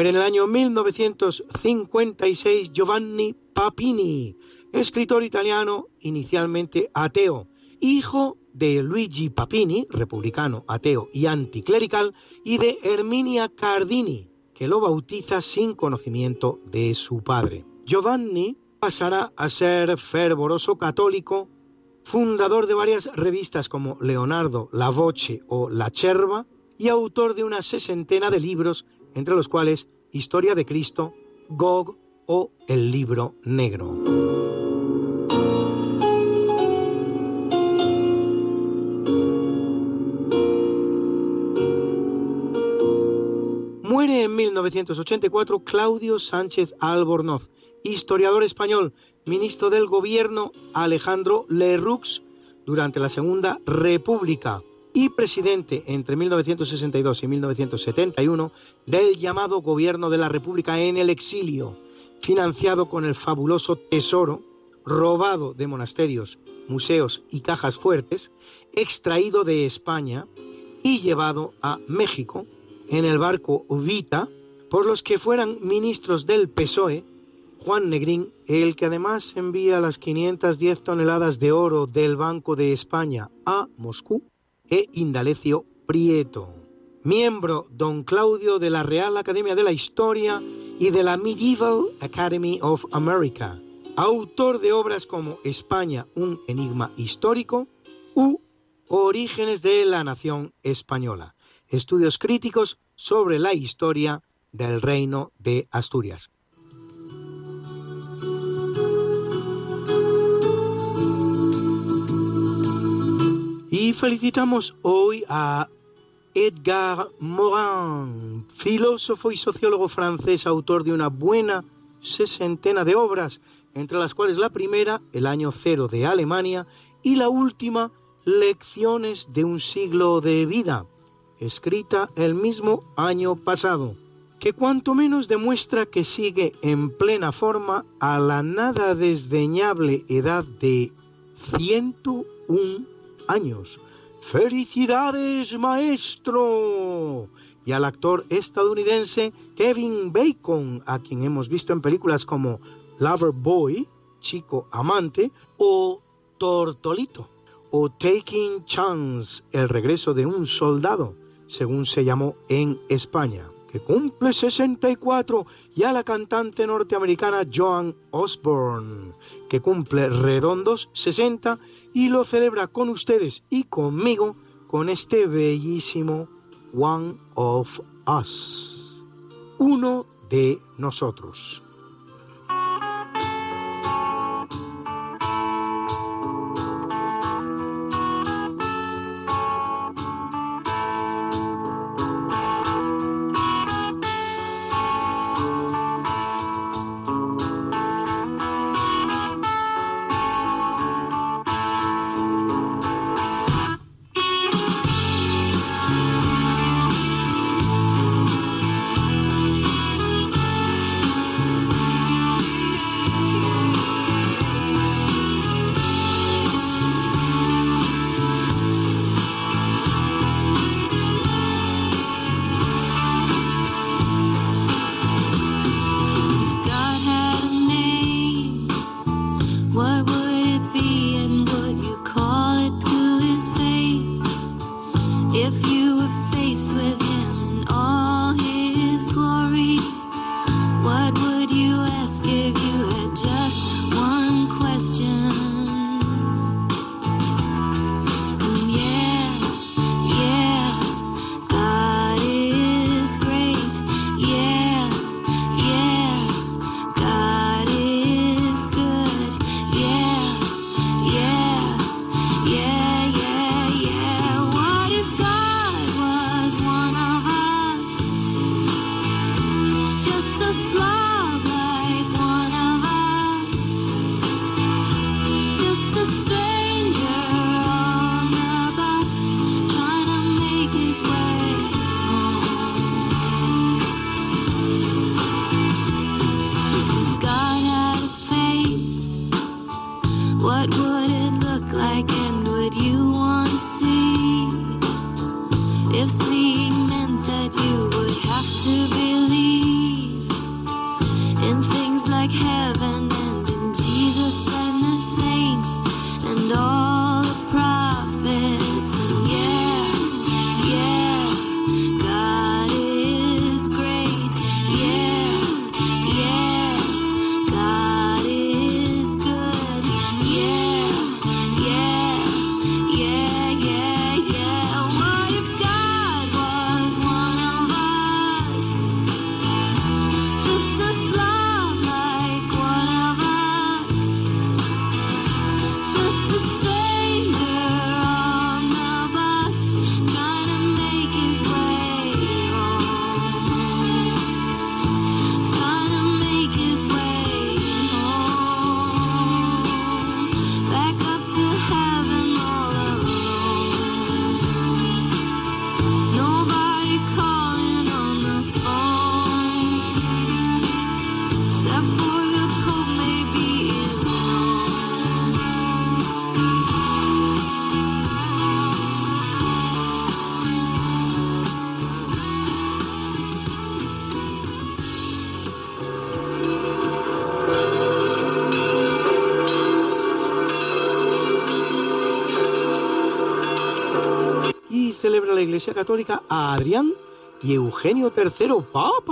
Muere en el año 1956 Giovanni Papini, escritor italiano inicialmente ateo, hijo de Luigi Papini, republicano, ateo y anticlerical, y de Herminia Cardini, que lo bautiza sin conocimiento de su padre. Giovanni pasará a ser fervoroso católico, fundador de varias revistas como Leonardo, La Voce o La Cerva, y autor de una sesentena de libros entre los cuales Historia de Cristo, Gog o El Libro Negro. Muere en 1984 Claudio Sánchez Albornoz, historiador español, ministro del gobierno Alejandro Lerroux durante la Segunda República y presidente entre 1962 y 1971 del llamado Gobierno de la República en el exilio, financiado con el fabuloso tesoro robado de monasterios, museos y cajas fuertes, extraído de España y llevado a México en el barco Vita por los que fueran ministros del PSOE, Juan Negrín, el que además envía las 510 toneladas de oro del Banco de España a Moscú, e Indalecio Prieto. Miembro don Claudio de la Real Academia de la Historia y de la Medieval Academy of America. Autor de obras como España, un enigma histórico u Orígenes de la Nación Española. Estudios críticos sobre la historia del Reino de Asturias. Y felicitamos hoy a Edgar Morin, filósofo y sociólogo francés, autor de una buena sesentena de obras, entre las cuales la primera, El año cero de Alemania, y la última, Lecciones de un siglo de vida, escrita el mismo año pasado, que cuanto menos demuestra que sigue en plena forma a la nada desdeñable edad de 101 años. ¡Felicidades, maestro! Y al actor estadounidense Kevin Bacon, a quien hemos visto en películas como Lover Boy, Chico Amante, o Tortolito, o Taking Chance, El regreso de un soldado, según se llamó en España, que cumple 64, y a la cantante norteamericana Joan Osborne, que cumple redondos 60 y lo celebra con ustedes y conmigo con este bellísimo One of Us, uno de nosotros. Iglesia Católica a Adrián y Eugenio III, papas,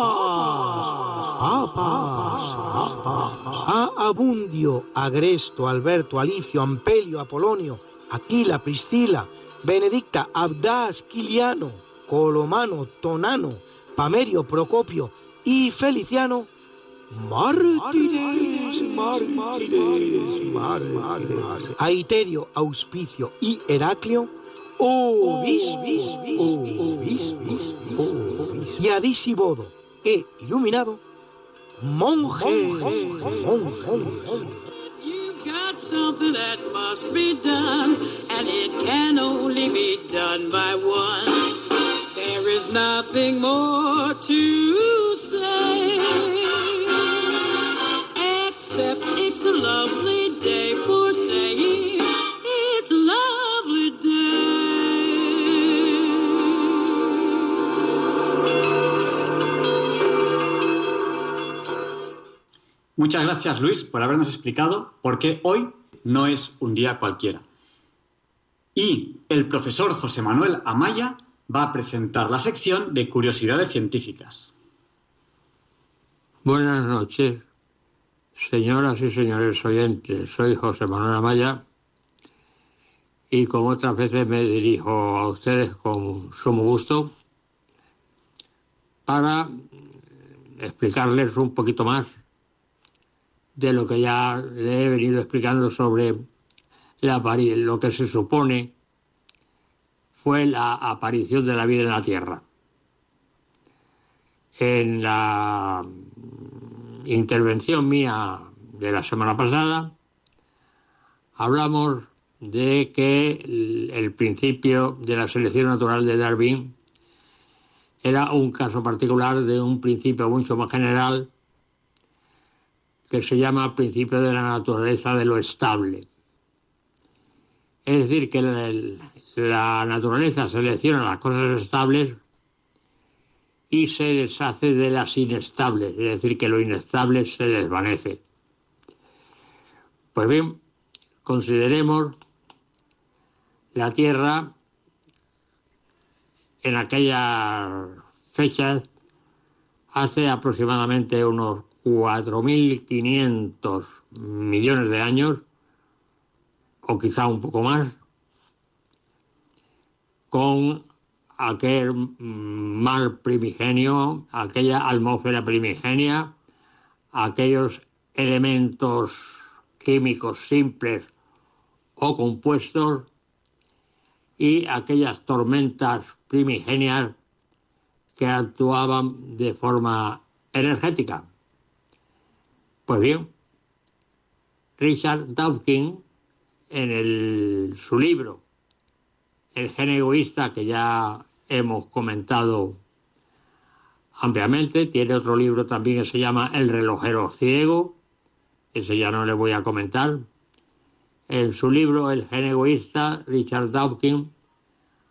papas, papas, a Abundio, Agresto, Alberto, Alicio, Ampelio, Apolonio, Aquila, Priscila, Benedicta, Abdás, Quiliano, Colomano, Tonano, Pamerio, Procopio y Feliciano, mártires, mártires, mártires, a Iterio, Auspicio y Heraclio, y Adisibodo, e iluminado, monje, got something that must be done, and it can only be done by one. There is nothing more to say, except it's a lovely day for Muchas gracias, Luis, por habernos explicado por qué hoy no es un día cualquiera. Y el profesor José Manuel Amaya va a presentar la sección de curiosidades científicas. Buenas noches, señoras y señores oyentes. Soy José Manuel Amaya y como otras veces me dirijo a ustedes con sumo gusto para explicarles un poquito más de lo que ya he venido explicando sobre la lo que se supone fue la aparición de la vida en la Tierra. En la intervención mía de la semana pasada hablamos de que el principio de la selección natural de Darwin era un caso particular de un principio mucho más general que se llama principio de la naturaleza de lo estable. Es decir, que la, naturaleza selecciona las cosas estables y se deshace de las inestables, es decir, que lo inestable se desvanece. Pues bien, consideremos la Tierra en aquellas fechas hace aproximadamente unos 4.500 millones de años, o quizá un poco más, con aquel mar primigenio, aquella atmósfera primigenia, aquellos elementos químicos simples o compuestos y aquellas tormentas primigenias que actuaban de forma energética. Pues bien, Richard Dawkins, en su libro El gen egoísta, que ya hemos comentado ampliamente, tiene otro libro también que se llama El relojero ciego, ese ya no le voy a comentar. En su libro El gen egoísta, Richard Dawkins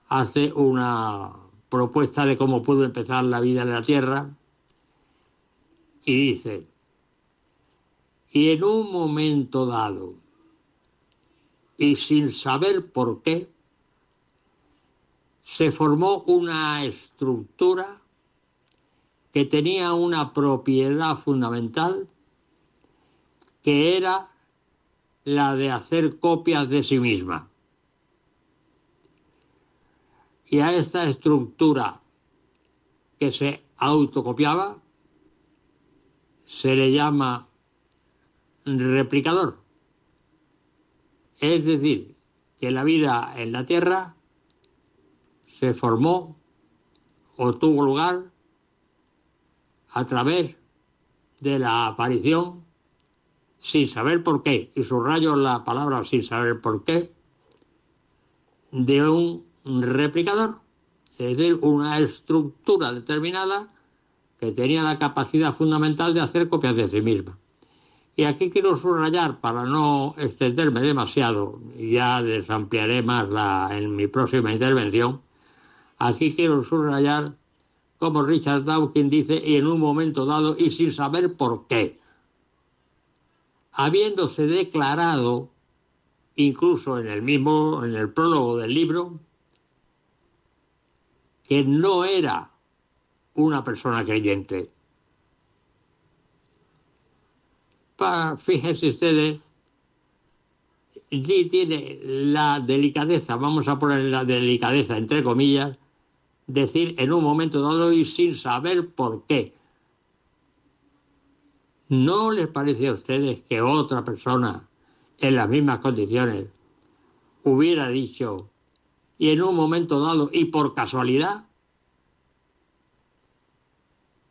hace una propuesta de cómo pudo empezar la vida en la Tierra y dice, y en un momento dado, y sin saber por qué, se formó una estructura que tenía una propiedad fundamental que era la de hacer copias de sí misma. Y a esta estructura que se autocopiaba se le llama replicador. Es decir, que la vida en la Tierra se formó o tuvo lugar a través de la aparición, sin saber por qué, y subrayo la palabra sin saber por qué, de un replicador, es decir, una estructura determinada que tenía la capacidad fundamental de hacer copias de sí misma. Y aquí quiero subrayar, para no extenderme demasiado, ya les ampliaré más la, en mi próxima intervención, aquí quiero subrayar como Richard Dawkins dice, y en un momento dado, y sin saber por qué, habiéndose declarado, incluso en el mismo, en el prólogo del libro, que no era una persona creyente. Pa- fíjense ustedes, tiene la delicadeza, vamos a poner la delicadeza entre comillas, decir en un momento dado y sin saber por qué. ¿No les parece a ustedes que otra persona en las mismas condiciones hubiera dicho y en un momento dado y por casualidad?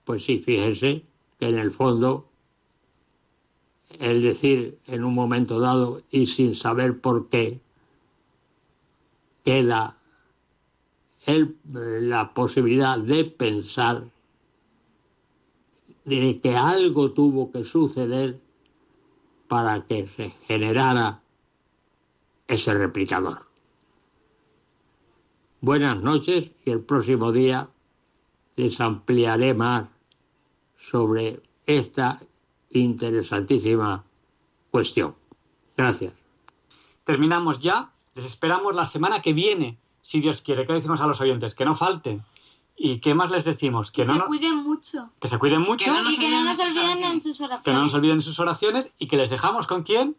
Pues sí, fíjense que en el fondo el decir en un momento dado y sin saber por qué queda el- la posibilidad de pensar de que algo tuvo que suceder para que se generara ese replicador. Buenas noches y el próximo día les ampliaré más sobre esta interesantísima cuestión. Gracias. Terminamos ya. Les esperamos la semana que viene si Dios quiere. ¿Qué decimos a los oyentes? Que no falten. ¿Y qué más les decimos? Que, Que, no, se no- cuiden mucho. que se cuiden mucho, y que no nos olviden en sus oraciones. que no nos olviden sus oraciones y que les dejamos con quién?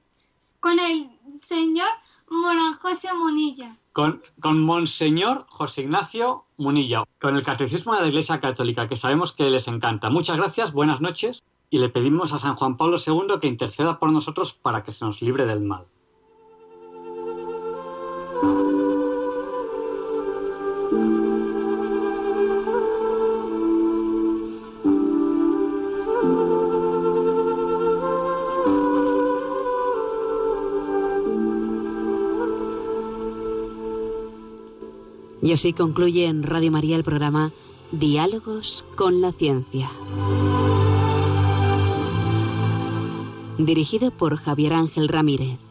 Con el señor Morán José Munilla. Con, con Monseñor José Ignacio Munilla, con el Catecismo de la Iglesia Católica, que sabemos que les encanta. Muchas gracias, buenas noches, y le pedimos a San Juan Pablo II que interceda por nosotros para que se nos libre del mal. Y así concluye en Radio María el programa Diálogos con la Ciencia. Dirigido por Javier Ángel Ramírez.